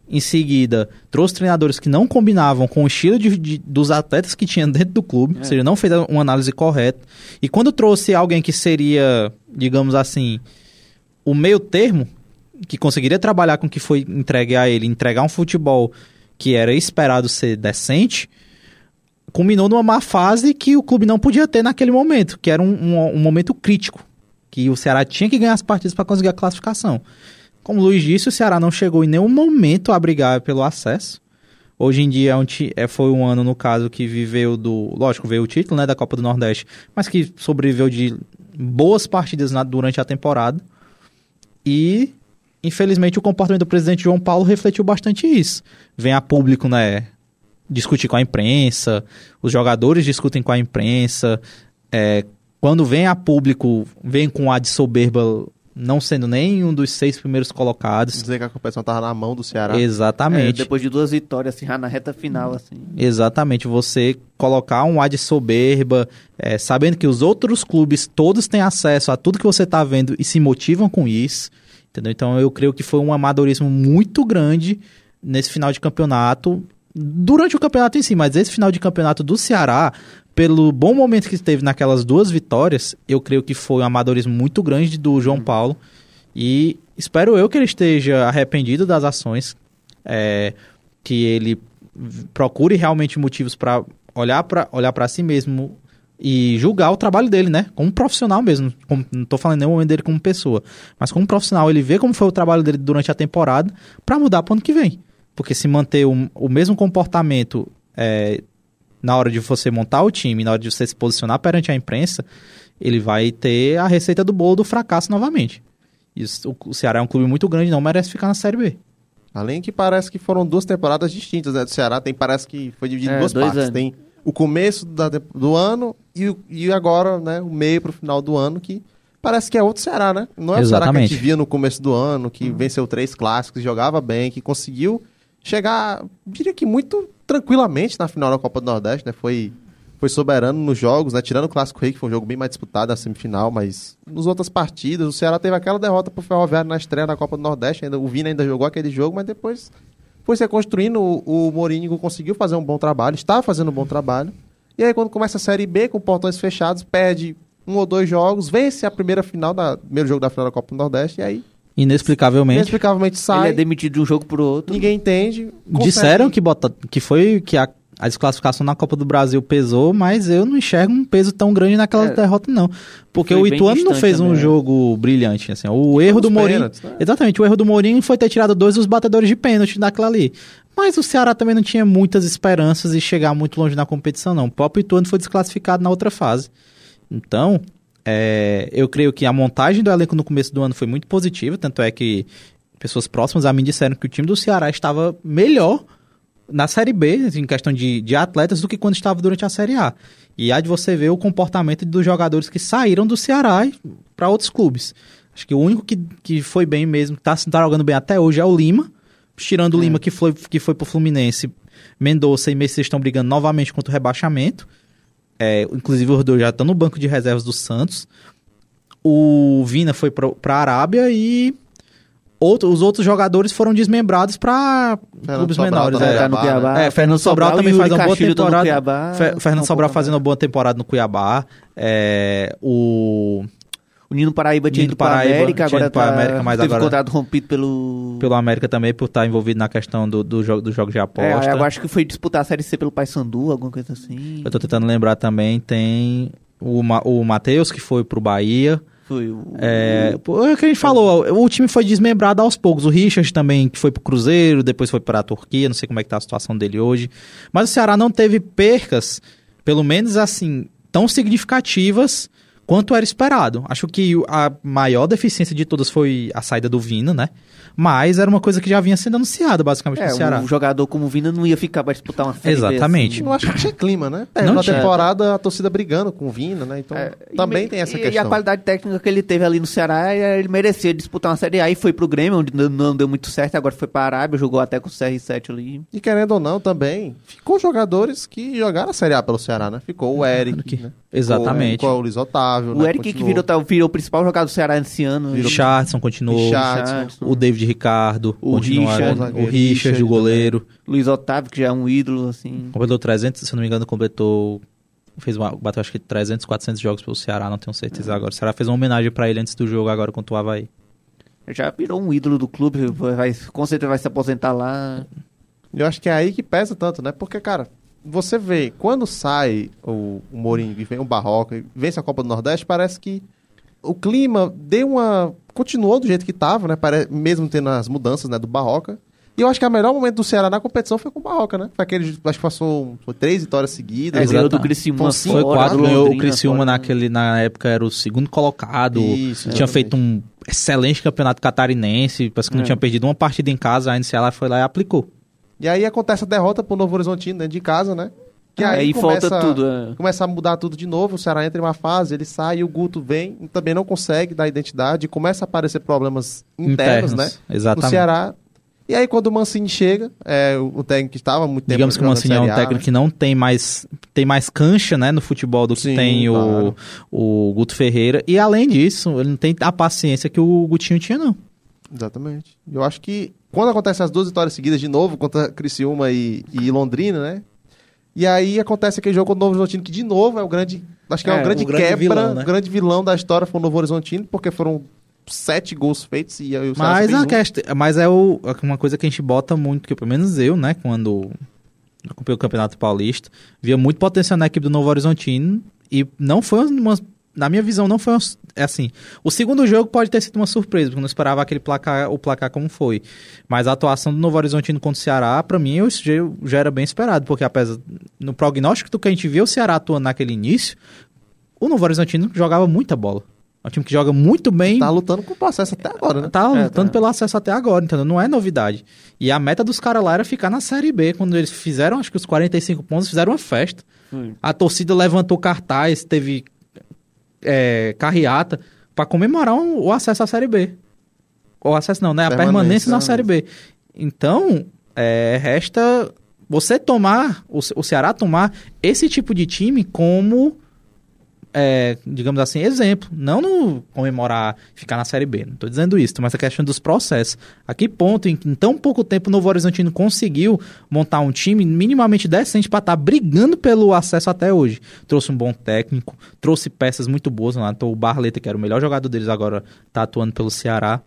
Em seguida, trouxe treinadores que não combinavam com o estilo de, de- dos atletas que tinha dentro do clube, ou seja, não fez uma análise correta. E quando trouxe alguém que seria, digamos assim, o meio termo, que conseguiria trabalhar com o que foi entregue a ele, entregar um futebol que era esperado ser decente, culminou numa má fase que o clube não podia ter naquele momento, que era um, um- um momento crítico, que o Ceará tinha que ganhar as partidas para conseguir a classificação. Como o Luiz disse, o Ceará não chegou em nenhum momento a brigar pelo acesso. Hoje em dia é é, foi um ano, no caso, que viveu do. Lógico, veio o título né, da Copa do Nordeste, mas que sobreviveu de boas partidas na- durante a temporada. E, infelizmente, o comportamento do presidente João Paulo refletiu bastante isso. Vem a público, né? Discutir com a imprensa, os jogadores discutem com a imprensa. é, quando vem a público, vem com a de soberba, não sendo nem um dos seis primeiros colocados. Dizer que a competição tava na mão do Ceará. É, Exatamente. depois de duas vitórias, assim, já na reta final, assim. Exatamente, você colocar um ar de soberba, é, sabendo que os outros clubes todos têm acesso a tudo que você está vendo e se motivam com isso, entendeu? Então eu creio que foi um amadorismo muito grande nesse final de campeonato, durante o campeonato em si, mas esse final de campeonato do Ceará, pelo bom momento que teve naquelas duas vitórias, eu creio que foi um amadorismo muito grande do João Paulo e espero eu que ele esteja arrependido das ações, é, que ele procure realmente motivos para olhar para olhar si mesmo e julgar o trabalho dele, né? Como profissional mesmo. Como- não tô falando em nenhum momento dele como pessoa, mas como profissional, ele vê como foi o trabalho dele durante a temporada para mudar para ano que vem. Porque se manter o, o mesmo comportamento é, na hora de você montar o time, na hora de você se posicionar perante a imprensa, ele vai ter a receita do bolo do fracasso novamente. Isso, o, o Ceará é um clube muito grande, não merece ficar na Série B. Além que parece que foram duas temporadas distintas, né? Do Ceará tem, parece que foi dividido É, em duas dois partes. anos. Tem o começo da do ano e, o- e agora, né? O meio pro final do ano, que parece que é outro Ceará, né? Não é o Ceará que a Exatamente. gente via no começo do ano, que venceu três clássicos, jogava bem, que conseguiu chegar, diria que muito tranquilamente na final da Copa do Nordeste, né? Foi, foi soberano nos jogos, né? Tirando o Clássico Rei, que foi um jogo bem mais disputado na semifinal, mas nos outras partidas, o Ceará teve aquela derrota pro Ferroviário na estreia da Copa do Nordeste, ainda, o Vina ainda jogou aquele jogo, mas depois foi se construindo, o, o Mourinho conseguiu fazer um bom trabalho, estava fazendo um bom trabalho, e aí quando começa a Série B, com portões fechados, perde um ou dois jogos, vence a primeira final, da primeiro jogo da final da Copa do Nordeste, e aí Inexplicavelmente. inexplicavelmente Ele sai, é demitido de um jogo pro outro. ninguém entende. consegue- Disseram que, bota, que foi que a, a desclassificação na Copa do Brasil pesou, mas eu não enxergo um peso tão grande naquela É. derrota, não. Porque Foi o Ituano não fez um também, né? jogo brilhante. Assim, o erro do Mourinho. pênaltis, né? Exatamente, o erro do Mourinho foi ter tirado dois dos batedores de pênalti daquela ali. Mas o Ceará também não tinha muitas esperanças de chegar muito longe na competição, não. O próprio Ituano foi desclassificado na outra fase. Então, é, eu creio que a montagem do elenco no começo do ano foi muito positiva, tanto é que pessoas próximas a mim disseram que o time do Ceará estava melhor na Série B, em questão de, de atletas, do que quando estava durante a Série A. E há de você ver o comportamento dos jogadores que saíram do Ceará para outros clubes. Acho que o único que, que foi bem mesmo, que está tá jogando bem até hoje é o Lima. Tirando o Lima, que foi, que foi pro Fluminense, Mendonça e Messias estão brigando novamente contra o rebaixamento. É, inclusive os dois já estão no banco de reservas do Santos. O Vina foi pro- pra Arábia e outro- os outros jogadores foram desmembrados para clubes Sobral menores. é. tá no Cuiabá. É, Fernando Sobral, e também faz uma boa temporada. Cuiabá. Fe- Fernando Sobral fazendo uma boa temporada no Cuiabá. É, o O Nino Paraíba tinha Nino ido pra Paraíba América, agora tá, América, mas teve agora- contrato rompido pelo... pelo América também por estar envolvido na questão do, do jogo, dos jogos de É, aposta. eu acho que foi disputar a Série C pelo Paysandu, alguma coisa assim. Eu tô tentando lembrar também, tem o, Ma o Matheus, que foi pro Bahia. Foi o... É, é o que a gente falou, o time foi desmembrado aos poucos. O Richard também, que foi pro Cruzeiro, depois foi pra Turquia, não sei como é que tá a situação dele hoje. Mas o Ceará não teve percas, pelo menos assim, tão significativas quanto era esperado. Acho que a maior deficiência de todas foi a saída do Vina, né? Mas era uma coisa que já vinha sendo anunciada, basicamente, É, no Ceará. um jogador como o Vina não ia ficar pra disputar uma Série Exatamente. assim. Eu acho que tinha clima, né? É, Não na tinha. temporada a torcida brigando com o Vina, né? Então É, e também me- tem essa e, questão. E a qualidade técnica que ele teve ali no Ceará, eh, ele merecia disputar uma Série A e foi pro Grêmio, onde não- não deu muito certo, agora foi pra Arábia, jogou até com o CR7 ali. E querendo ou não, também, ficou jogadores que jogaram a Série A pelo Ceará, né? Ficou o Eric, que- né? Exatamente. Com, com o Luiz Otávio. O né, Eric que continuou. virou, tá- virou o principal jogador do Ceará esse ano. O Virou- Richardson continuou. Richardson. O David Ricardo. O. Richard. o Richard, o goleiro. Luiz Otávio, que já é um ídolo, assim. Completou 300, se não me engano, completou. Fez uma, bateu acho que 300, 400 jogos pelo Ceará, não tenho certeza agora. O Ceará fez uma homenagem pra ele antes do jogo agora contra o Havaí. Já virou um ídolo do clube, vai, com certeza vai se aposentar lá. Eu acho que é aí que pesa tanto, né? Porque, cara, você vê, quando sai o, o Mourinho e vem o Barroca e vence a Copa do Nordeste, parece que o clima deu uma. continuou do jeito que tava, né? Pare... Mesmo tendo as mudanças né, do Barroca. E eu acho que o melhor momento do Ceará na competição foi com o Barroca, né? Foi aquele. Acho que passou foi três vitórias seguidas. É, Exato. ganhou do Criciúma Foi Foi quatro, ganhou o Criciúma fora, naquele, na época era o segundo colocado. Isso, tinha exatamente. feito um excelente campeonato catarinense, parece que não É. tinha perdido uma partida em casa, aí o Ceará foi lá e aplicou. E aí acontece a derrota pro Novo Horizontino dentro de casa, né? Que Ah, aí começa- falta tudo. é. Começa a mudar tudo de novo, o Ceará entra em uma fase, ele sai, o Guto vem, também não consegue dar identidade, começa a aparecer problemas internos, né? No Exatamente. Ceará. E aí quando o Mancini chega, é, o o técnico que estava muito tempo Digamos que o Mancini é um técnico né? que não tem mais, tem mais cancha né, no futebol do que Sim, tem o, claro. o Guto Ferreira. E além disso, ele não tem a paciência que o Gutinho tinha, não. Exatamente. Eu acho que quando acontecem as duas vitórias seguidas de novo contra Criciúma e, e Londrina, né? E aí acontece aquele jogo contra o Novo Horizontino, que de novo é o grande. Acho que é, É, o grande o grande quebra, vilão, né? o grande vilão da história foi o Novo Horizontino, porque foram sete gols feitos e aí o Mas, a um. quest... mas é o- uma coisa que a gente bota muito, que pelo menos eu, né, quando acompanhei o Campeonato Paulista, via muito potencial na equipe do Novo Horizontino e não foi uma. Na minha visão, não foi uma, é assim. O segundo jogo pode ter sido uma surpresa, porque eu não esperava aquele placar, o placar como foi. Mas a atuação do Novo Horizontino contra o Ceará, pra mim, eu, já, já era bem esperado, porque apesar no prognóstico do que a gente viu o Ceará atuando naquele início, o Novo Horizontino jogava muita bola. É um time que joga muito bem. Tá lutando com o processo até agora, né? Tá É, lutando tá. pelo acesso até agora, entendeu? Não é novidade. E a meta dos caras lá era ficar na Série B. Quando eles fizeram, acho que os 45 pontos, fizeram uma festa. Foi. A torcida levantou cartaz, teve é, carreata pra comemorar um- o acesso à Série B. O acesso não, né? A Permanência, permanência na né? Série B. Então, é, resta você tomar, o, o Ceará tomar esse tipo de time como, é, digamos assim, exemplo. Não no comemorar, ficar na Série B. Não tô dizendo isso, mas a questão dos processos. A que ponto, em, em tão pouco tempo, o Novo Horizontino conseguiu montar um time minimamente decente para estar brigando pelo acesso até hoje. Trouxe um bom técnico, trouxe peças muito boas. Lá, então, o Barleta, que era o melhor jogador deles agora, tá atuando pelo Ceará.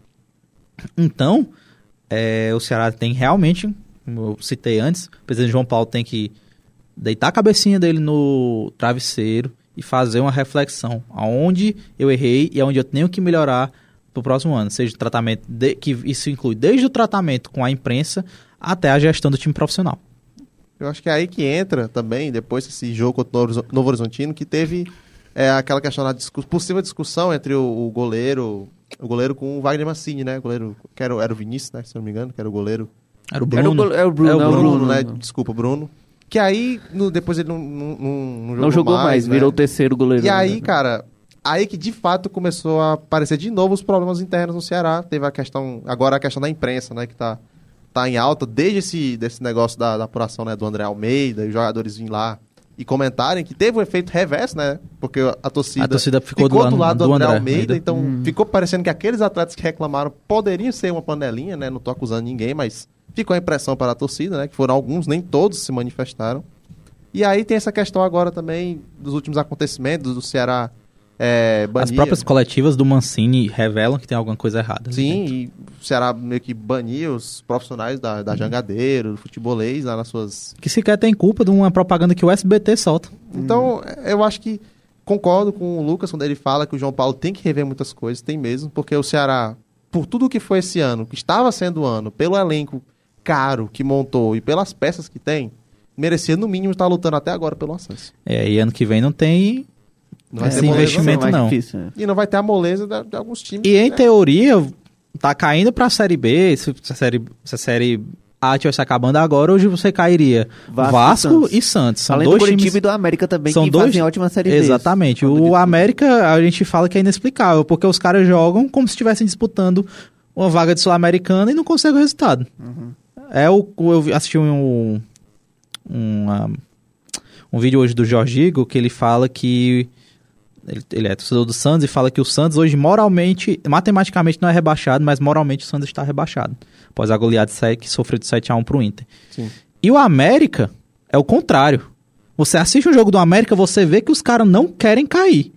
Então, é, o Ceará tem realmente, como eu citei antes, o presidente João Paulo tem que deitar a cabecinha dele no travesseiro e fazer uma reflexão aonde eu errei e aonde eu tenho que melhorar pro próximo ano, seja o tratamento de- que isso inclui desde o tratamento com a imprensa até a gestão do time profissional. Eu acho que é aí que entra também, depois desse jogo contra o Novo Horizo- Novo Horizontino, que teve é, aquela questão da discu possível discussão entre o, o goleiro o goleiro com o Wagner Mancini, né? O goleiro, que era, o- era o Vinícius, né? Se não me engano, que era o goleiro. Era o Era o, Bruno. é o Bruno, É o é o Bruno, Bruno, né? Desculpa, Bruno. Que aí, no- depois ele não, não, não, não jogou, Não jogou mais, né? virou o terceiro goleiro. E aí, né? cara, aí que de fato começou a aparecer de novo os problemas internos no Ceará. Teve a questão, agora a questão da imprensa, né, que tá, tá em alta, desde esse desse negócio da, da apuração, né, do André Almeida, e os jogadores virem lá e comentarem que teve um efeito reverso, né, porque a torcida, A torcida ficou do lado- do André, André Almeida, Almeida. então Hum. ficou parecendo que aqueles atletas que reclamaram poderiam ser uma panelinha, né, não tô acusando ninguém, mas ficou a impressão para a torcida, né, que foram alguns, nem todos se manifestaram. E aí tem essa questão agora também dos últimos acontecimentos do Ceará é, As próprias coletivas do Mancini revelam que tem alguma coisa errada. Sim, e o Ceará meio que bania os profissionais da, da jangadeiro, do futebolês lá nas suas. Que sequer tem culpa de uma propaganda que o SBT solta. Então, eu acho que concordo com o Lucas quando ele fala que o João Paulo tem que rever muitas coisas, tem mesmo, porque o Ceará, por tudo que foi esse ano, que estava sendo o ano, pelo elenco caro que montou e pelas peças que tem, merecia no mínimo estar lutando até agora pelo acesso. É, e ano que vem não tem. Não vai Esse moleza, investimento mais não. difícil, né? E não vai ter a moleza da- de, alguns times. E em né? teoria, tá caindo pra Série B. Se se a Série, se a série A tivesse acabando agora, hoje você cairia Vasco Vasco, e e Santos. São Além dois do Curitiba times... e do América também, são que dois- fazem ótima série B. Exatamente. O. América, a gente fala que é inexplicável, porque os caras jogam como se estivessem disputando uma vaga de Sul-Americana e não conseguem o resultado. Uhum. É o eu assisti um um, um vídeo hoje do Jorgigo que ele fala que Ele, ele é torcedor do Santos e fala que o Santos hoje moralmente, matematicamente não é rebaixado, mas moralmente o Santos está rebaixado. Após a goleada de 7, que sofreu de 7 a 1 pro Inter. Sim. E o América é o contrário. Você assiste o jogo do América, você vê que os caras não querem cair.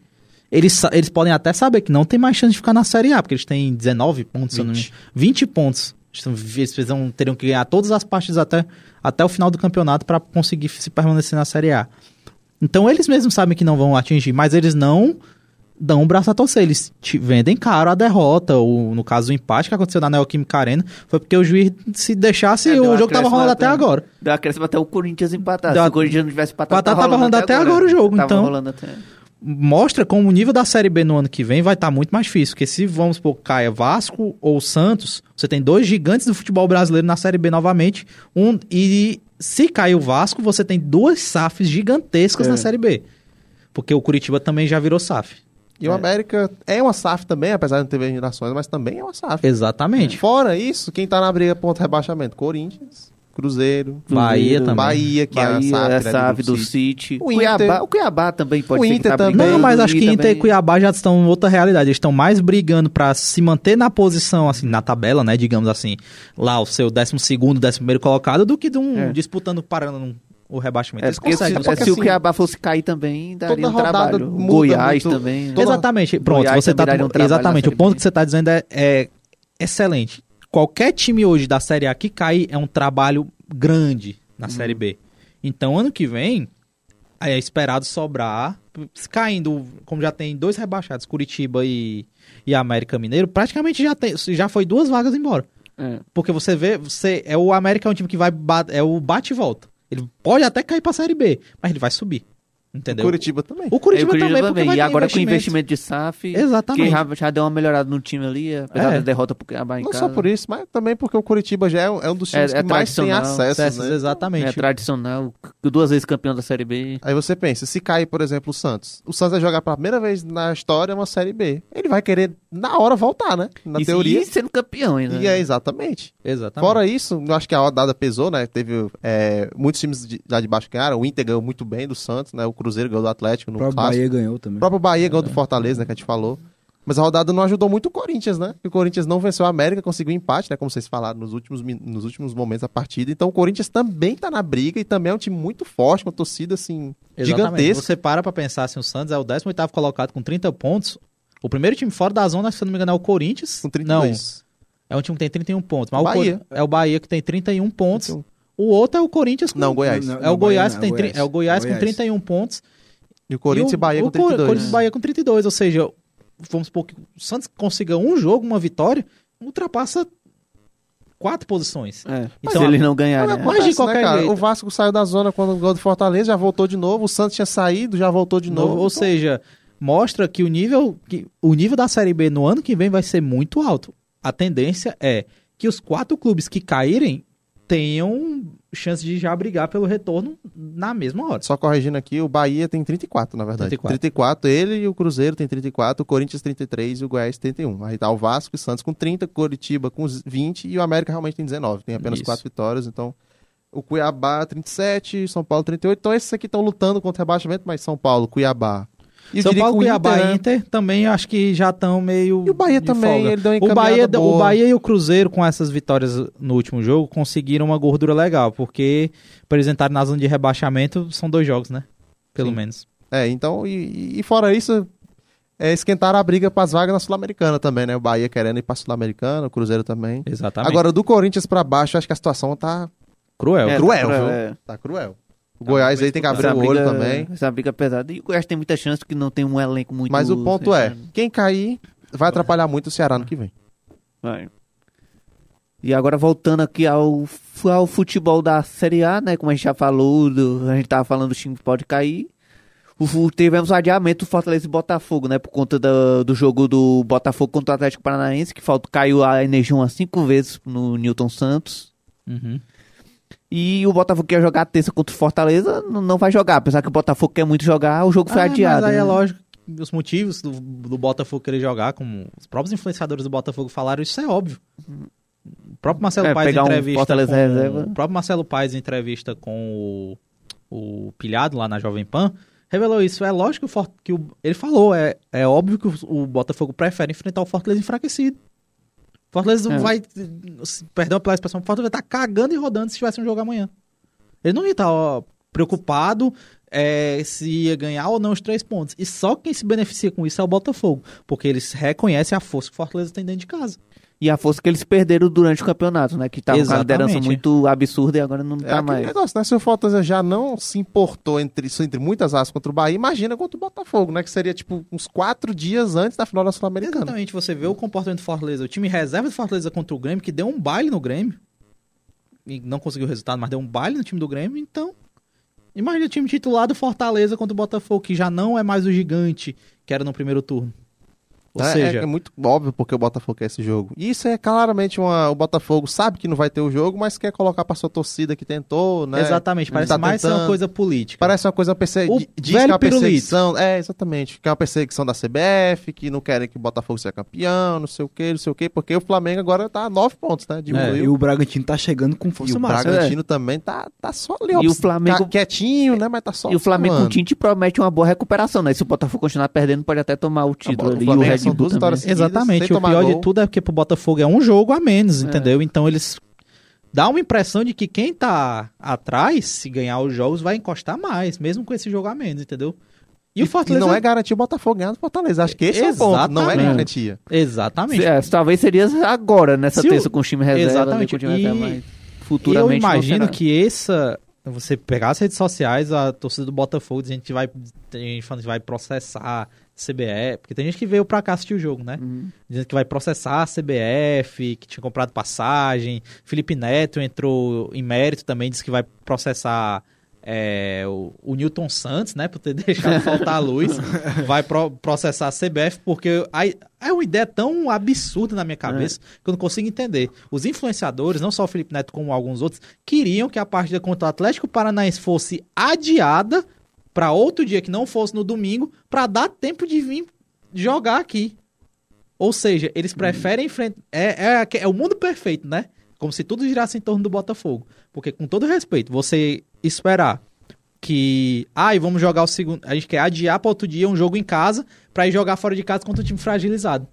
Eles, eles podem até saber que não tem mais chance de ficar na Série A, porque eles têm 19 pontos, se eu não me 20. engano. 20 pontos. Eles precisam, teriam que ganhar todas as partidas até, até o final do campeonato para conseguir se permanecer na Série A. Então eles mesmos sabem que não vão atingir, mas eles não dão o braço a torcer. Eles vendem caro a derrota, ou no caso o empate que aconteceu na Neoquímica Arena, foi porque o juiz se deixasse, É, o jogo tava rolando até até- agora. Deu acréscimo até o Corinthians empatar. Deu- Se o Corinthians não tivesse empatado, Empatar, tava rolando até agora o jogo, Tava então. rolando até... mostra como o nível da Série B no ano que vem vai estar muito mais difícil. Porque se, vamos supor, caia Vasco ou Santos, você tem dois gigantes do futebol brasileiro na Série B novamente. Um, e se cair o Vasco, você tem duas SAFs gigantescas É. na Série B. Porque o Curitiba também já virou SAF. E o América é uma SAF também, apesar de não ter eliminações, mas também é uma SAF. Exatamente. Fora isso, quem tá na briga contra rebaixamento? Corinthians, Cruzeiro, Bahia também. Bahia, que Bahia, é a SAF, é né, do SAF do City. O Cuiabá, o Cuiabá também pode O ser que Inter tá também. brigando, Não, mas acho que Inter também- e Cuiabá já estão em outra realidade. Eles estão mais brigando pra se manter na posição, assim, na tabela, né? Digamos assim, lá o seu 12 º 11 colocado, do que de um, É. disputando, parando um- o rebaixamento. É, Eles se, conseguem. é, porque se o assim, Cuiabá fosse cair também, daria toda um rodada trabalho. muda Goiás muito. também. né? Toda- Exatamente, pronto, Goiás você tá um exatamente, o ponto que você está dizendo é, é excelente. Qualquer time hoje da Série A que cair é um trabalho grande na Uhum. Série B. Então, ano que vem é esperado sobrar, caindo, como já tem dois rebaixados, Curitiba e, e América Mineiro, praticamente já tem, já foi duas vagas embora. É. Porque você vê, você é o América é um time que vai é o bate e volta. Ele pode até cair pra Série B, mas ele vai subir. Entendeu? Curitiba também. O Curitiba, É, o Curitiba também, porque vai E agora com o investimento. de SAF, Exatamente. que já, já deu uma melhorada no time ali, apesar É. da derrota pro Cuiabá em Não casa. só por isso, mas também porque o Curitiba já é um, é um dos times É- é que mais tem tradicional. acesso, né? Exatamente. É tradicional, duas vezes campeão da Série B. Aí você pensa, se cair, por exemplo, o Santos. O Santos vai jogar pela primeira vez na história uma Série B. Ele vai querer, na hora, voltar, né? Na e, teoria. E sendo campeão ainda. E é exatamente. Exatamente. Fora isso, eu acho que a rodada pesou, né? Teve é, muitos times de- lá de baixo ganharam. O Inter ganhou muito bem do Santos, né? O Cruzeiro ganhou do Atlético O no próprio clássico. Bahia ganhou também. O próprio Bahia ganhou do Fortaleza, né? Que a gente falou. Mas a rodada não ajudou muito o Corinthians, né? Porque o Corinthians não venceu a América, conseguiu empate, né? Como vocês falaram nos últimos, nos últimos momentos da partida. Então o Corinthians também tá na briga e também é um time muito forte, com a torcida, assim, Exatamente. gigantesca. Você para pra pensar assim, o Santos é o 18º colocado com 30 pontos. O primeiro time fora da zona, se eu não me engano, é o Corinthians. Com Não, 32. é um time que tem 31 pontos. Mas o Bahia. Cor- é o Bahia que tem 31 pontos. Então, O outro é o Corinthians com... Não, Goiás. Não, É não, o Goiás Bahia que não, tem tri- é o Goiás com 31 pontos. E o Corinthians e, o- Bahia o com Cor- 32. Corinthians e Bahia com 32, ou seja, vamos supor que o Santos consiga um jogo, uma vitória, ultrapassa quatro posições. É. Então, se eles não ganharem. Mas é. Mas de acontece, qualquer cara? jeito. O Vasco saiu da zona quando ganhou do Fortaleza, já voltou de novo. O Santos tinha saído, já voltou de novo. Ou Então, seja, mostra que o nível que o nível da Série B no ano que vem vai ser muito alto. A tendência é que os quatro clubes que caírem tenham chance de já brigar pelo retorno na mesma hora. Só corrigindo aqui, o Bahia tem 34, na verdade. 34. 34. ele e o Cruzeiro tem 34, o Corinthians 33 e o Goiás 31. Aí tá o Vasco e Santos com 30, Coritiba com 20 e o América realmente tem 19. Tem apenas Isso. 4 vitórias, então o Cuiabá 37, São Paulo 38. Então esses aqui estão lutando contra o rebaixamento, mas São Paulo, Cuiabá. E eu São Paulo, Cuiabá Inter, e né? Inter também acho que já estão meio E o Bahia de também, folga. ele deu uma o Bahia, encaminhada o boa. Bahia e o Cruzeiro com essas vitórias no último jogo conseguiram uma gordura legal, porque apresentaram na zona de rebaixamento são dois jogos, né? Pelo Sim. menos. É, então, e, e fora isso, é, esquentaram a briga para as vagas na Sul-Americana também, né? O Bahia querendo ir para Sul-Americana, o Cruzeiro também. Exatamente. Agora, do Corinthians para baixo, acho que a situação tá, cruel. É, cruel, tá viu? é. tá cruel. O Goiás aí tem que abrir o olho briga- também. Essa briga é pesada. E o Goiás tem muita chance que não tem um elenco muito. Mas o ponto é, quem cair vai atrapalhar muito o Ceará no que vem. Vai. E agora voltando aqui ao, ao futebol da Série A, né? Como a gente já falou, do- a gente tava falando do time que pode cair. O, tivemos o adiamento do Fortaleza e Botafogo, né? Por conta do, do jogo do Botafogo contra o Atlético Paranaense, que falta, caiu a energia umas cinco vezes no Newton Santos. Uhum. E o Botafogo quer jogar terça contra o Fortaleza, não vai jogar. Apesar que o Botafogo quer muito jogar, o jogo foi Ah, adiado. Mas aí é né? lógico que os motivos do, do Botafogo querer jogar, como os próprios influenciadores do Botafogo falaram, isso é óbvio. O próprio Marcelo É, Paes em um entrevista. Fortaleza com. O próprio Marcelo Paes entrevista com o, o Pilhado lá na Jovem Pan, revelou isso. É lógico que o, que o ele falou, é, é óbvio que o, o Botafogo prefere enfrentar o Fortaleza enfraquecido. Fortaleza É. vai, perdão pela expressão, o Fortaleza vai estar cagando e rodando se tivesse um jogo amanhã. Ele não ia estar ó, preocupado é, se ia ganhar ou não os três pontos. E só quem se beneficia com isso é o Botafogo, porque eles reconhecem a força que o Fortaleza tem dentro de casa. E a força que eles perderam durante o campeonato, né? Que tava com a Exatamente. liderança muito absurda e agora não É tá aquele mais. negócio, né? Se o Fortaleza já não se importou entre, entre muitas asas contra o Bahia, imagina contra o Botafogo, né? Que seria tipo uns quatro dias antes da final da Sul-Americana. Exatamente, você vê o comportamento do Fortaleza, o time reserva do Fortaleza contra o Grêmio, que deu um baile no Grêmio, e não conseguiu o resultado, mas deu um baile no time do Grêmio, então, imagina o time titular do Fortaleza contra o Botafogo, que já não é mais o gigante que era no primeiro turno. Ou É, seja, é, é muito óbvio porque o Botafogo quer esse jogo. E isso é claramente uma. O Botafogo sabe que não vai ter o jogo, mas quer colocar pra sua torcida que tentou, né? exatamente, parece Tá mais ser uma tentando. coisa política. Parece uma coisa perse... O di- diz velho que é uma perseguição. É, exatamente. Que é uma perseguição da CBF, que não querem que o Botafogo seja campeão, não sei o que, não sei o que, porque o Flamengo agora tá a nove pontos, né? É, e o Bragantino tá chegando com E força o máxima. Bragantino também tá, tá só ali, ó. E o Flamengo- tá quietinho, né? Mas tá só. E o Flamengo com o. Tite promete uma boa recuperação, né? Se o Botafogo continuar perdendo, pode até tomar o título o ali. E o Red são duas também. vitórias seguidas, Exatamente, sem o tomar pior gol. de tudo é porque pro Botafogo é um jogo a menos, É. entendeu? Então eles dá uma impressão de que quem tá atrás, se ganhar os jogos, vai encostar mais, mesmo com esse jogo a menos, entendeu? E, o Fortaleza E não é garantia o Botafogo ganhar do Fortaleza. Acho que esse é o ponto. Não é Exatamente. garantia. Exatamente. É, talvez seria agora, nessa Se o- terça com o time reserva. ali, Exatamente. o time E- reserva, E eu futuramente não imagino que essa. Você pegar as redes sociais, a torcida do Botafogo, dizendo que vai, tem gente vai processar a CBF, porque tem gente que veio pra cá assistir o jogo, né? Uhum. Dizendo que vai processar a CBF, que tinha comprado passagem. Felipe Neto entrou em mérito também, disse que vai processar é, o, o Newton Santos, né? Por ter deixado faltar a luz. vai pro- processar a CBF, porque aí é uma ideia tão absurda na minha cabeça que eu não consigo entender. Os influenciadores, não só o Felipe Neto, como alguns outros, queriam que a partida contra o Atlético Paranaense fosse adiada para outro dia que não fosse no domingo, para dar tempo de vir jogar aqui. Ou seja, eles preferem enfrentar. É, é, é o mundo perfeito, né? Como se tudo girasse em torno do Botafogo. Porque, com todo respeito, você esperar que. Ai, vamos jogar o segundo. A gente quer adiar para outro dia um jogo em casa pra ir jogar fora de casa contra um time fragilizado.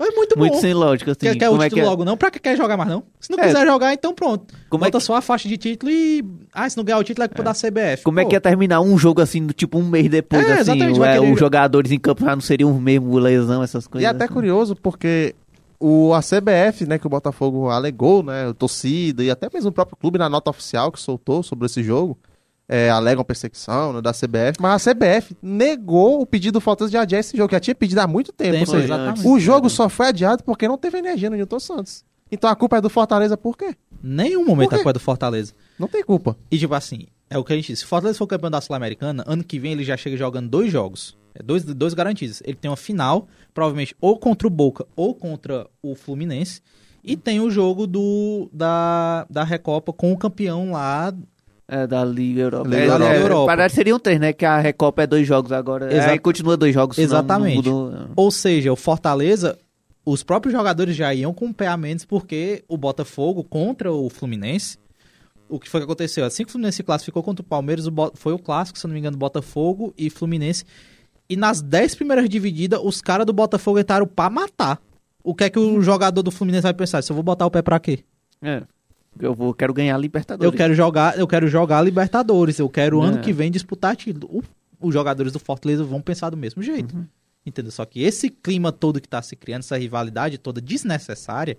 É muito, Muito bom. sem lógica, assim. Quer, quer o é título é? logo, não? Pra que quer jogar mais, não? Se não É. quiser jogar, então pronto. Como é Bota que- só a faixa de título e. Ah, se não ganhar o título é culpa da CBF. Como é Pô, que ia terminar um jogo assim, tipo um mês depois, É, assim? exatamente, é, Os jogadores em campo já não seriam os mesmos, lesão, essas E coisas. é até assim. curioso porque o, a CBF, né, que o Botafogo alegou, né, o torcida e até mesmo o próprio clube na nota oficial que soltou sobre esse jogo, é, alegam perseguição né, da CBF, mas a CBF negou o pedido do Fortaleza de adiar esse jogo, que já tinha pedido há muito tempo. Tempo, ou seja, exatamente. o jogo só foi adiado porque não teve energia no Newton Santos. Então a culpa é do Fortaleza por quê? Nenhum momento a culpa é do Fortaleza. Não tem culpa. E tipo assim, é o que a gente disse. Se o Fortaleza for campeão da Sul-Americana, ano que vem ele já chega jogando dois jogos. É dois, dois garantidos. Ele tem uma final, provavelmente ou contra o Boca ou contra o Fluminense. E tem o jogo do, da, da Recopa com o campeão lá. É, da Liga Europa. Liga É, Europa. é, Europa. Parece que seriam três, né? Que a Recopa é dois jogos agora. Exa- Aí continua dois jogos. Exatamente. Não mudou. Ou seja, o Fortaleza, os próprios jogadores já iam com o pé a menos porque o Botafogo contra o Fluminense. O que foi que aconteceu? Assim que o Fluminense se classificou contra o Palmeiras, o foi o clássico, se não me engano, Botafogo e Fluminense. E nas 10 primeiras divididas, os caras do Botafogo entraram pra matar. O que é que o jogador do Fluminense vai pensar? Se eu vou botar o pé pra quê? É. Eu vou, quero ganhar a Libertadores. Eu quero jogar, eu quero jogar Libertadores, eu quero É. ano que vem disputar título. Os jogadores do Fortaleza vão pensar do mesmo jeito. Uhum. Entendeu? Só que esse clima todo que tá se criando, essa rivalidade toda desnecessária,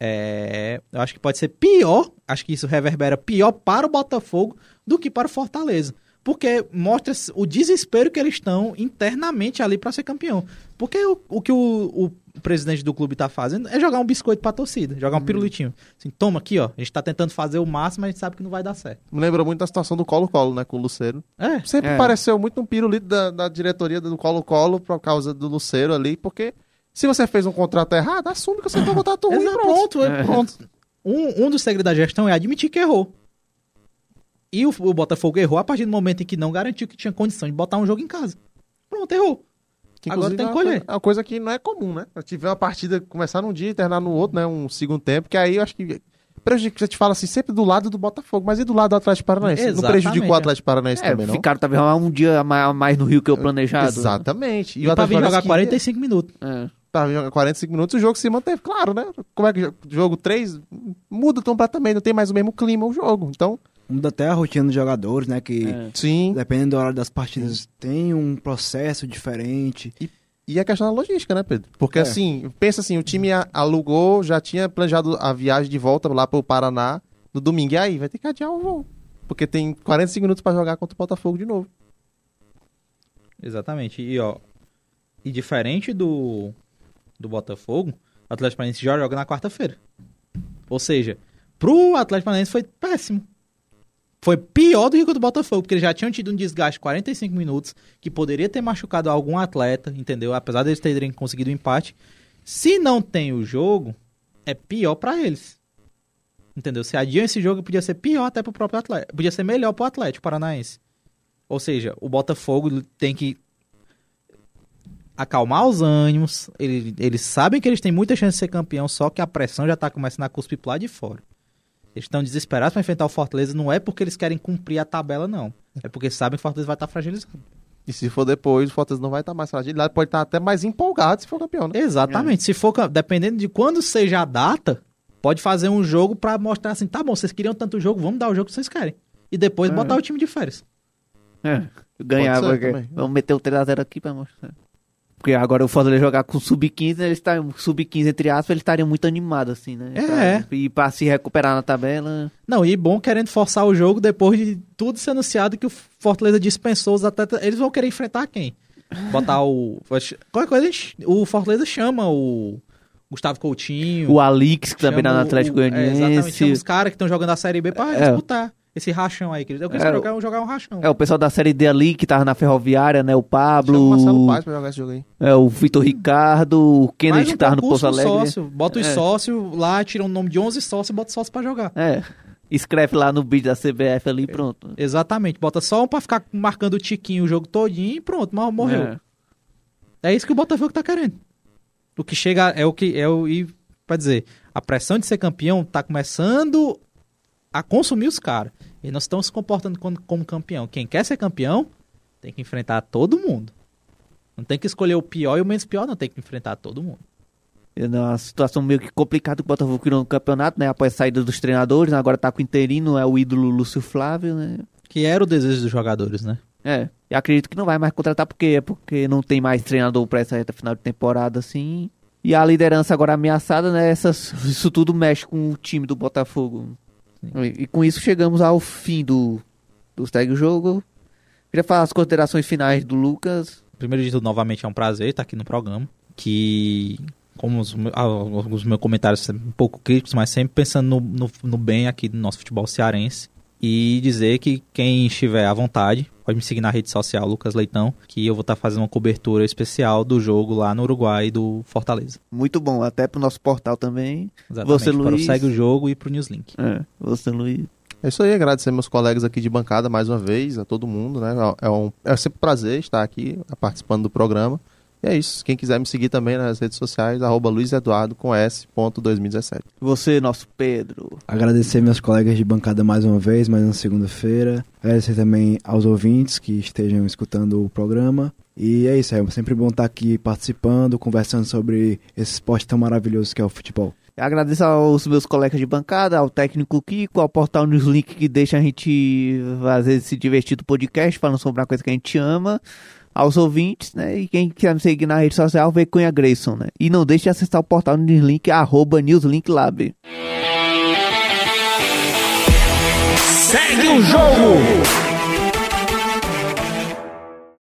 é, eu acho que pode ser pior, acho que isso reverbera pior para o Botafogo do que para o Fortaleza. Porque mostra o desespero que eles estão internamente ali para ser campeão. Porque o, o que o, o presidente do clube tá fazendo é jogar um biscoito pra torcida, jogar um pirulitinho. Assim, toma aqui, ó. A gente tá tentando fazer o máximo, mas a gente sabe que não vai dar certo. Me lembra muito da situação do Colo-Colo, né, com o Luceiro. É. Sempre É. pareceu muito um pirulito da, da diretoria do Colo-Colo por causa do Luceiro ali, porque se você fez um contrato errado, assume que você fez um contrato ruim, Exato, pronto. pronto, é, pronto. Um, um dos segredos da gestão é admitir que errou. E o, o Botafogo errou a partir do momento em que não garantiu que tinha condição de botar um jogo em casa. Pronto, errou. Que, Agora tem que é uma colher. coisa- É uma coisa que não é comum, né? Eu tive uma partida começar num dia e terminar no outro, né? Um segundo tempo, que aí eu acho que prejudicou, você te fala assim, sempre do lado do Botafogo, mas e do lado do Atlético Paranaense? Não Exatamente, prejudicou o é. Atlético Paranaense É, também, não? ficaram talvez um dia a mais, no Rio que o planejado. né? Exatamente. E, pra vir jogar Paranaense 45 minutos. É. Pra vir jogar 45 minutos, o jogo se manteve, claro, né? Como é que o jogo 3 muda completamente, não tem mais o mesmo clima o jogo. Então, Muda até a rotina dos jogadores, né? Que É. sim. dependendo da hora das partidas tem um processo diferente. E a questão da logística, né, Pedro? Porque É. assim, pensa assim, o time alugou, já tinha planejado a viagem de volta lá pro Paraná no domingo. E aí, vai ter que adiar o voo. Porque tem 45 minutos pra jogar contra o Botafogo de novo. Exatamente. E ó, e diferente do do Botafogo, o Atlético Paranaense já joga na quarta-feira. Ou seja, pro Atlético Paranaense foi péssimo. Foi pior do que o do Botafogo, porque eles já tinham tido um desgaste de 45 minutos, que poderia ter machucado algum atleta, entendeu? Apesar deles terem conseguido o empate. Se não tem o jogo, é pior pra eles. Entendeu? Se adiam esse jogo, podia ser pior até pro próprio Atlético. Podia ser melhor pro Atlético Paranaense. Ou seja, o Botafogo tem que acalmar os ânimos. Ele- Eles sabem que eles têm muita chance de ser campeão, só que a pressão já tá começando a cuspir lado de fora. Eles estão desesperados para enfrentar o Fortaleza, não é porque eles querem cumprir a tabela, não. É porque sabem que o Fortaleza vai estar fragilizado. E se for depois, o Fortaleza não vai estar mais fragilizado, pode estar até mais empolgado se for campeão, né? Exatamente. Se for, dependendo de quando seja a data, pode fazer um jogo pra mostrar assim, tá bom, vocês queriam tanto jogo, vamos dar o jogo que vocês querem. E depois É. botar o time de férias. É. Também. vamos meter o 3x0 aqui pra mostrar. Porque agora o Fortaleza jogar com sub-15, eles estão sub-15 entre aspas, eles estariam muito animados assim, né? É. Pra- e pra se recuperar na tabela. Não, e bom querendo forçar o jogo depois de tudo ser anunciado que o Fortaleza dispensou os atletas. Eles vão querer enfrentar quem? Botar o. Qualquer coisa, o Fortaleza chama o Gustavo Coutinho. O Alix, que também tá o- Atlético é, exatamente, Goianiense. chama os caras que estão jogando a Série B pra É. disputar esse rachão aí. querido. Eu queria É, jogar, jogar um rachão. É, o pessoal da série D ali, que tava na Ferroviária, né? O Chama o Pablo, Marcelo Paz pra jogar esse jogo aí. é, o Vitor Ricardo, o Kennedy, um que tava no concurso Poço Alegre. Sócio, bota os É. sócios lá, tira o nome de 11 sócios e bota sócio pra jogar. É. Escreve lá no vídeo da CBF ali e pronto. Exatamente, bota só um pra ficar marcando o tiquinho o jogo todinho e pronto, mas morreu. É. É isso que o Botafogo tá querendo. O que chega é o que é o e para dizer, a pressão de ser campeão tá começando a consumir os caras. Eles não estão se comportando como, como campeão. Quem quer ser campeão tem que enfrentar todo mundo. Não tem que escolher o pior e o menos pior, não tem que enfrentar todo mundo. É uma situação meio que complicada que o Botafogo criou no campeonato, né? Após a saída dos treinadores, né? agora tá com o interino, é o ídolo Lúcio Flávio, né? Que era o desejo dos jogadores, né? É, e acredito que não vai mais contratar porque é porque não tem mais treinador pra essa reta final de temporada, assim. E a liderança agora ameaçada, né? Essas, isso tudo mexe com o time do Botafogo. E, e com isso chegamos ao fim do, do o Jogo. Queria falar as considerações finais do Lucas. Primeiro de tudo, novamente é um prazer estar aqui no programa. Que, como os, me- ah, alguns meus comentários são um pouco críticos, mas sempre pensando no, no, no bem aqui do nosso futebol cearense. E dizer que quem estiver à vontade, pode me seguir na rede social, Lucas Leitão, que eu vou estar fazendo uma cobertura especial do jogo lá no Uruguai do Fortaleza. Muito bom, até pro nosso portal também. Exatamente, Você, para o Luiz? Segue o Jogo e para o Newslink. É, você, Luiz. É isso aí, agradecer meus colegas aqui de bancada mais uma vez, a todo mundo, né? É, um, é sempre um prazer estar aqui participando do programa. E é isso. Quem quiser me seguir também nas redes sociais, arroba luizeduardo com S, ponto 2017. Você, nosso Pedro. Agradecer meus colegas de bancada mais uma vez, mais uma segunda-feira. Agradecer também aos ouvintes que estejam escutando o programa. E é isso, é sempre bom estar aqui participando, conversando sobre esse esporte tão maravilhoso que é o futebol. Agradeço aos meus colegas de bancada, ao técnico Kiko, ao portal Newslink que deixa a gente às vezes se divertir do podcast, falando sobre uma coisa que a gente ama, aos ouvintes, né? E quem quiser me seguir na rede social, vê Cunha Grayson, né? E não deixe de acessar o portal Newslink, arroba Newslink Lab. Segue o jogo.